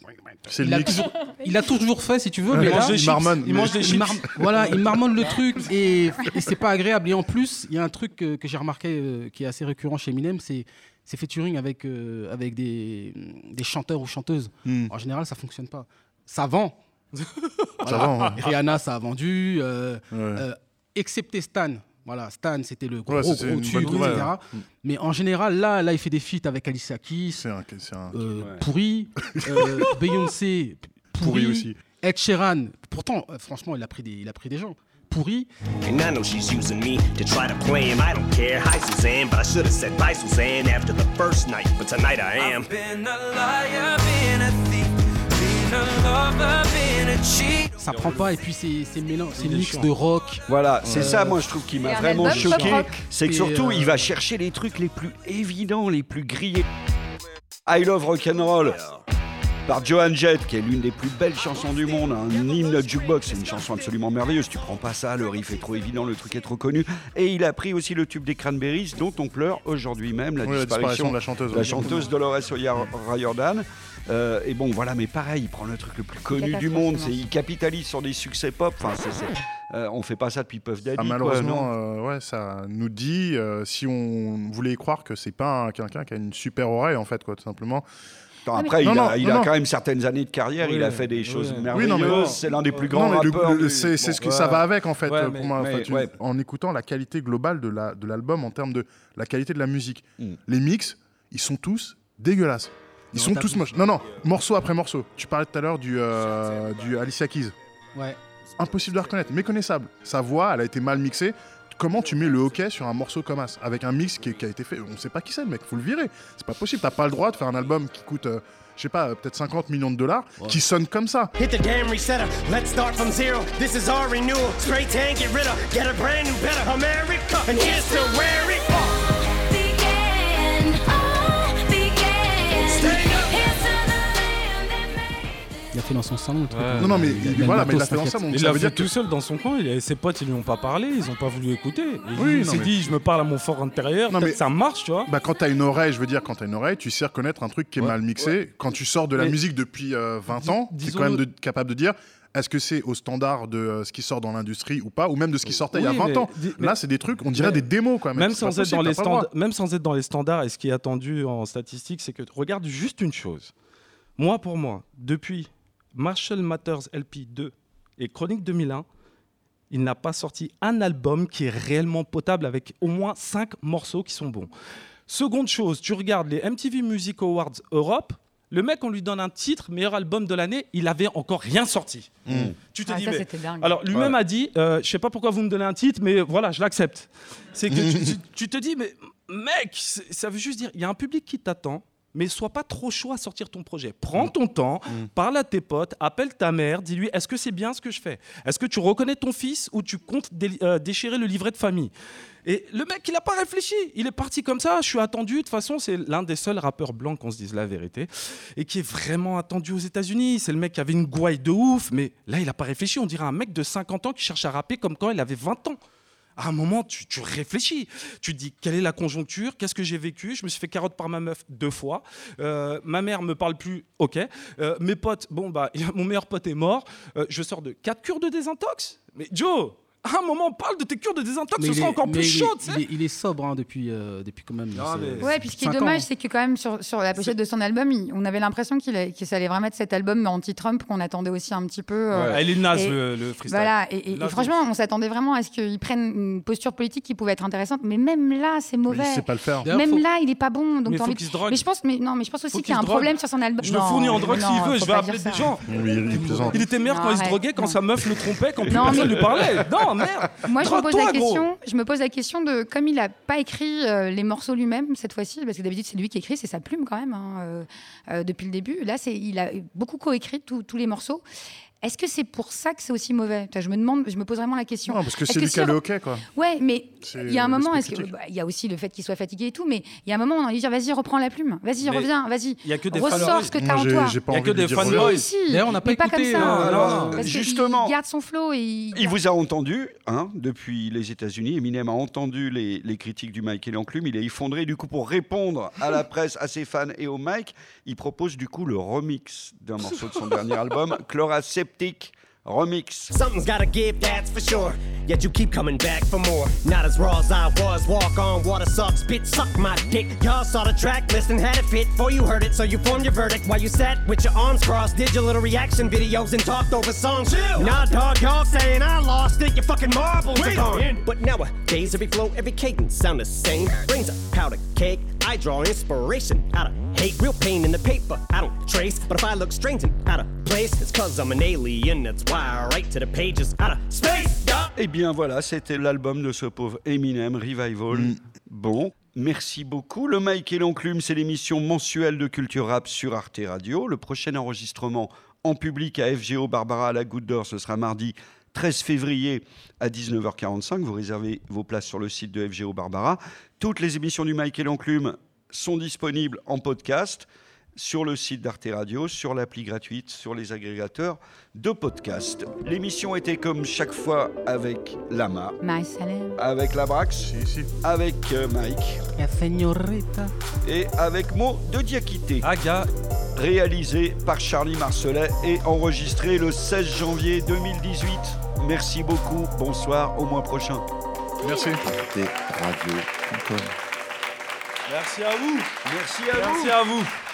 C'est il le a, toujours, il a toujours fait, si tu veux. Ouais, mais il là, mange des chips. marmonne, Il mange des il chips. mar- voilà, il marmonne le truc et, et c'est pas agréable. Et en plus, il y a un truc que, que j'ai remarqué euh, qui est assez récurrent chez Eminem, c'est ses featuring avec, euh, avec des, des chanteurs ou chanteuses. Hmm. En général, ça fonctionne pas. Ça vend. Ça vend, ouais. Rihanna, ça a vendu. euh, Ouais. euh, excepté Stan. Voilà, Stan, c'était le gros, Ouais, gros tube, etc. ouais. Mais en général, là, là, il fait des feats avec Alicia Keys, C'est un, c'est un- pourri, Beyoncé, Pourri aussi. Ed Sheeran, pourtant, franchement, il a pris des, il a pris des gens. Pourri. And I know she's using me to try to play him. I don't care. Hi, Suzanne, but I should have said bye, Suzanne, after the first night. But tonight I am. Been a liar, been a thief, been a lover, been a cheat. Ça prend pas, et puis c'est est mix de rock. Voilà, c'est Euh, ça, moi, je trouve, qui m'a vraiment choqué. C'est que surtout, euh, il va chercher les trucs les plus évidents, les plus grillés. I Love Rock'n'Roll par Joan Jett, qui est l'une des plus belles chansons du monde, un hymne de jukebox, c'est une chanson absolument merveilleuse. Tu prends pas ça, le riff est trop évident, le truc est trop connu. Et il a pris aussi le tube des Cranberries, dont on pleure aujourd'hui même la Oui, la disparition de la chanteuse. la chanteuse Dolores O'Riordan. Euh, et bon, voilà, mais pareil, il prend le truc le plus connu du monde, c'est il capitalise sur des succès pop. Enfin, c'est, c'est- euh, on fait pas ça depuis Puff Daddy. Ah, malheureusement, euh, ouais, ça nous dit euh, si on voulait y croire que c'est pas un- quelqu'un qui a une super oreille en fait, quoi, tout simplement. Attends, Ah, après, il, Non, a, non, il non, a non. quand même certaines années de carrière, Oui, il a fait des choses oui. merveilleuses. Oui, c'est l'un des plus grands rappeurs. du- c'est bon, ce que ouais. ça va avec en fait Ouais, pour mais- moi. Ouais. En écoutant la qualité globale de la de l'album en termes de la qualité de la musique, Mm. les mix, ils sont tous dégueulasses. Ils Non, sont tous moches. Non, non, morceau après morceau. Tu parlais tout à l'heure du, euh, du Alicia Keys. Ouais. Impossible de reconnaître, méconnaissable. Sa voix, elle a été mal mixée. Comment tu mets le hockey sur un morceau comme ça Avec un mix qui, qui a été fait. On sait pas qui c'est le mec, faut le virer. C'est pas possible, t'as pas le droit de faire un album qui coûte, euh, je sais pas, euh, peut-être 50 millions de dollars, qui sonne comme ça. Hit the damn resetter. Let's start from zero. This is our renewal. Straight tank, get rid of. Get a brand new, better America. And here's to wear it. Il a fait dans son salon. le truc. Ouais. Non, non, mais Il a- il- il a voilà, mais il l'a fait dans donc Il l'a veut fait tout seul dans son coin. il- ses potes, ils lui ont pas parlé. Ils ont pas voulu écouter. Et Oui, il s'est mais- dit, je me parle à mon fort intérieur. Non, mais- ça marche, tu vois. Bah, quand t'as une oreille, je veux dire, quand t'as une oreille, tu sais reconnaître un truc qui est mal mixé. Quand tu sors de la Mais- musique depuis euh, 20 ans, tu es disons-le- quand même de- capable de dire est-ce que c'est au standard de euh, ce qui sort dans l'industrie ou pas, ou même de ce qui sortait il y a Oui, 20 mais- ans. Là, c'est des trucs, on dirait mais- des démos quand même. Sans, être possible, dans les standards, même sans être dans les standards, et ce qui est attendu en statistique, c'est que regarde juste une chose. Moi, pour moi, depuis Marshall Matters LP2 et Chronique 2001, il n'a pas sorti un album qui est réellement potable avec au moins 5 morceaux qui sont bons. Seconde chose, tu regardes les MTV Music Awards Europe, le mec, on lui donne un titre, meilleur album de l'année, il avait encore rien sorti. Tu te Ah, dis, ça, mais-. Alors lui-même Ouais. a dit, euh, je sais pas pourquoi vous me donnez un titre, mais voilà, je l'accepte. C'est que tu, tu- tu te dis, mais mec, ça veut juste dire, il y a un public qui t'attend. Mais sois pas trop chaud à sortir ton projet. Prends ton temps, parle à tes potes, appelle ta mère, dis-lui est-ce que c'est bien ce que je fais? Est-ce que tu reconnais ton fils ou tu comptes dé- euh, déchirer le livret de famille? Et le mec, il n'a pas réfléchi. Il est parti comme ça. Je suis attendu. De toute façon, c'est l'un des seuls rappeurs blancs, qu'on se dise la vérité, et qui est vraiment attendu aux États-Unis. C'est le mec qui avait une gouaille de ouf, mais là, il n'a pas réfléchi. On dirait un mec de 50 ans qui cherche à rapper comme quand il avait 20 ans. À un moment, tu, réfléchis. Tu te dis, quelle est la conjoncture? Qu'est-ce que j'ai vécu? Je me suis fait carotte par ma meuf deux fois. Euh, ma mère me parle plus, ok. Euh, mes potes, bon, bah, mon meilleur pote est mort. Euh, je sors de quatre cures de désintox. Mais Joe, à un moment, parle de tes cures de désintox, Mais ce il sera est- encore plus il chaud, tu sais. il est, il est sobre hein, depuis, euh, depuis quand même. Ouais, puis ce qui est dommage, c'est que quand même sur, sur la pochette de son album, il- on avait l'impression qu'il que ça allait vraiment être cet album anti-Trump qu'on attendait aussi un petit peu. euh, Ouais. Il est naze, et- le- le freestyle. Voilà, et, et- et Naze franchement, on s'attendait vraiment à ce qu'il prenne une posture politique qui pouvait être intéressante, mais même là, c'est mauvais. sait pas le faire. Même faut- là, il est pas bon. Donc Mais faut envie de- qu'il se drogue. Mais je pense, mais non, mais je pense aussi qu'il y a un drogue. problème sur son album. Je le fournis en drogue s'il veut, je vais appeler des gens. Il. Il était meilleur quand il se droguait, quand sa meuf le trompait, quand personne lui parlait. Non, merde. Moi, je me pose la question. Je me pose la question de comme il n'a pas écrit euh, les morceaux lui-même cette fois-ci, parce que d'habitude c'est lui qui écrit, c'est sa plume quand même hein, euh, euh, depuis le début. Là, c'est il a beaucoup coécrit tous les morceaux. Est-ce que c'est pour ça que c'est aussi mauvais? Je me demande, je me pose vraiment la question. Non, parce que c'est lui qui a le hockey, quoi. Ouais, mais il y a un moment, est-ce que bah, il y a aussi le fait qu'il soit fatigué et tout, mais il y a un moment, on a envie de dire vas-y, reprends la plume, vas-y, reviens, vas-y, il y a que des ressors fanboys. ce que t'as en toi. Il y a que de des fanboys. Si, D'ailleurs, on n'a pas mais pas comme écouté, qu'il justement. garde son flow et il Il vous a entendu, hein, depuis les États-Unis. Eminem a entendu les, les critiques du Mike et l'enclume. Il est effondré. Du coup, pour répondre à la presse, à ses fans et au Mike, il propose du coup le remix d'un morceau de son dernier album, Chlora sceptique Remix. Something's gotta give, that's for sure. Yet you keep coming back for more. Not as raw as I was. Walk on water, sucks, spit, suck my dick. Y'all saw the track list and had it fit. Before you heard it, so you formed your verdict. While you sat with your arms crossed, did your little reaction videos and talked over songs. Nah, dog, y'all saying I lost it. Your fucking marbles are gone. But nowadays, every flow, every cadence sound the same. Brains a powder cake. I draw inspiration out of hate. Real pain in the paper. I don't trace. But if I look strange and out of place, it's cause I'm an alien. That's why I write to the pages out of space. Yeah. Eh bien voilà, c'était l'album de ce pauvre Eminem, Revival. Bon, merci beaucoup. Le Mike et l'enclume, c'est l'émission mensuelle de culture rap sur Arte Radio. Le prochain enregistrement en public à FGO Barbara à la Goutte d'Or, ce sera mardi 13 février à 19h45. Vous réservez vos places sur le site de FGO Barbara. Toutes les émissions du Mike et l'enclume sont disponibles en podcast sur le site d'Arte Radio, sur l'appli gratuite, sur les agrégateurs de podcasts. L'émission était comme chaque fois avec Lama, avec Labrax, avec euh, Mike La señorita. et avec Mo de Diakité. Aga. Réalisé par Charlie Marcelet et enregistré le 16 janvier 2018. Merci beaucoup, bonsoir, au mois prochain. Merci. Merci à vous. Merci à vous. Merci à vous.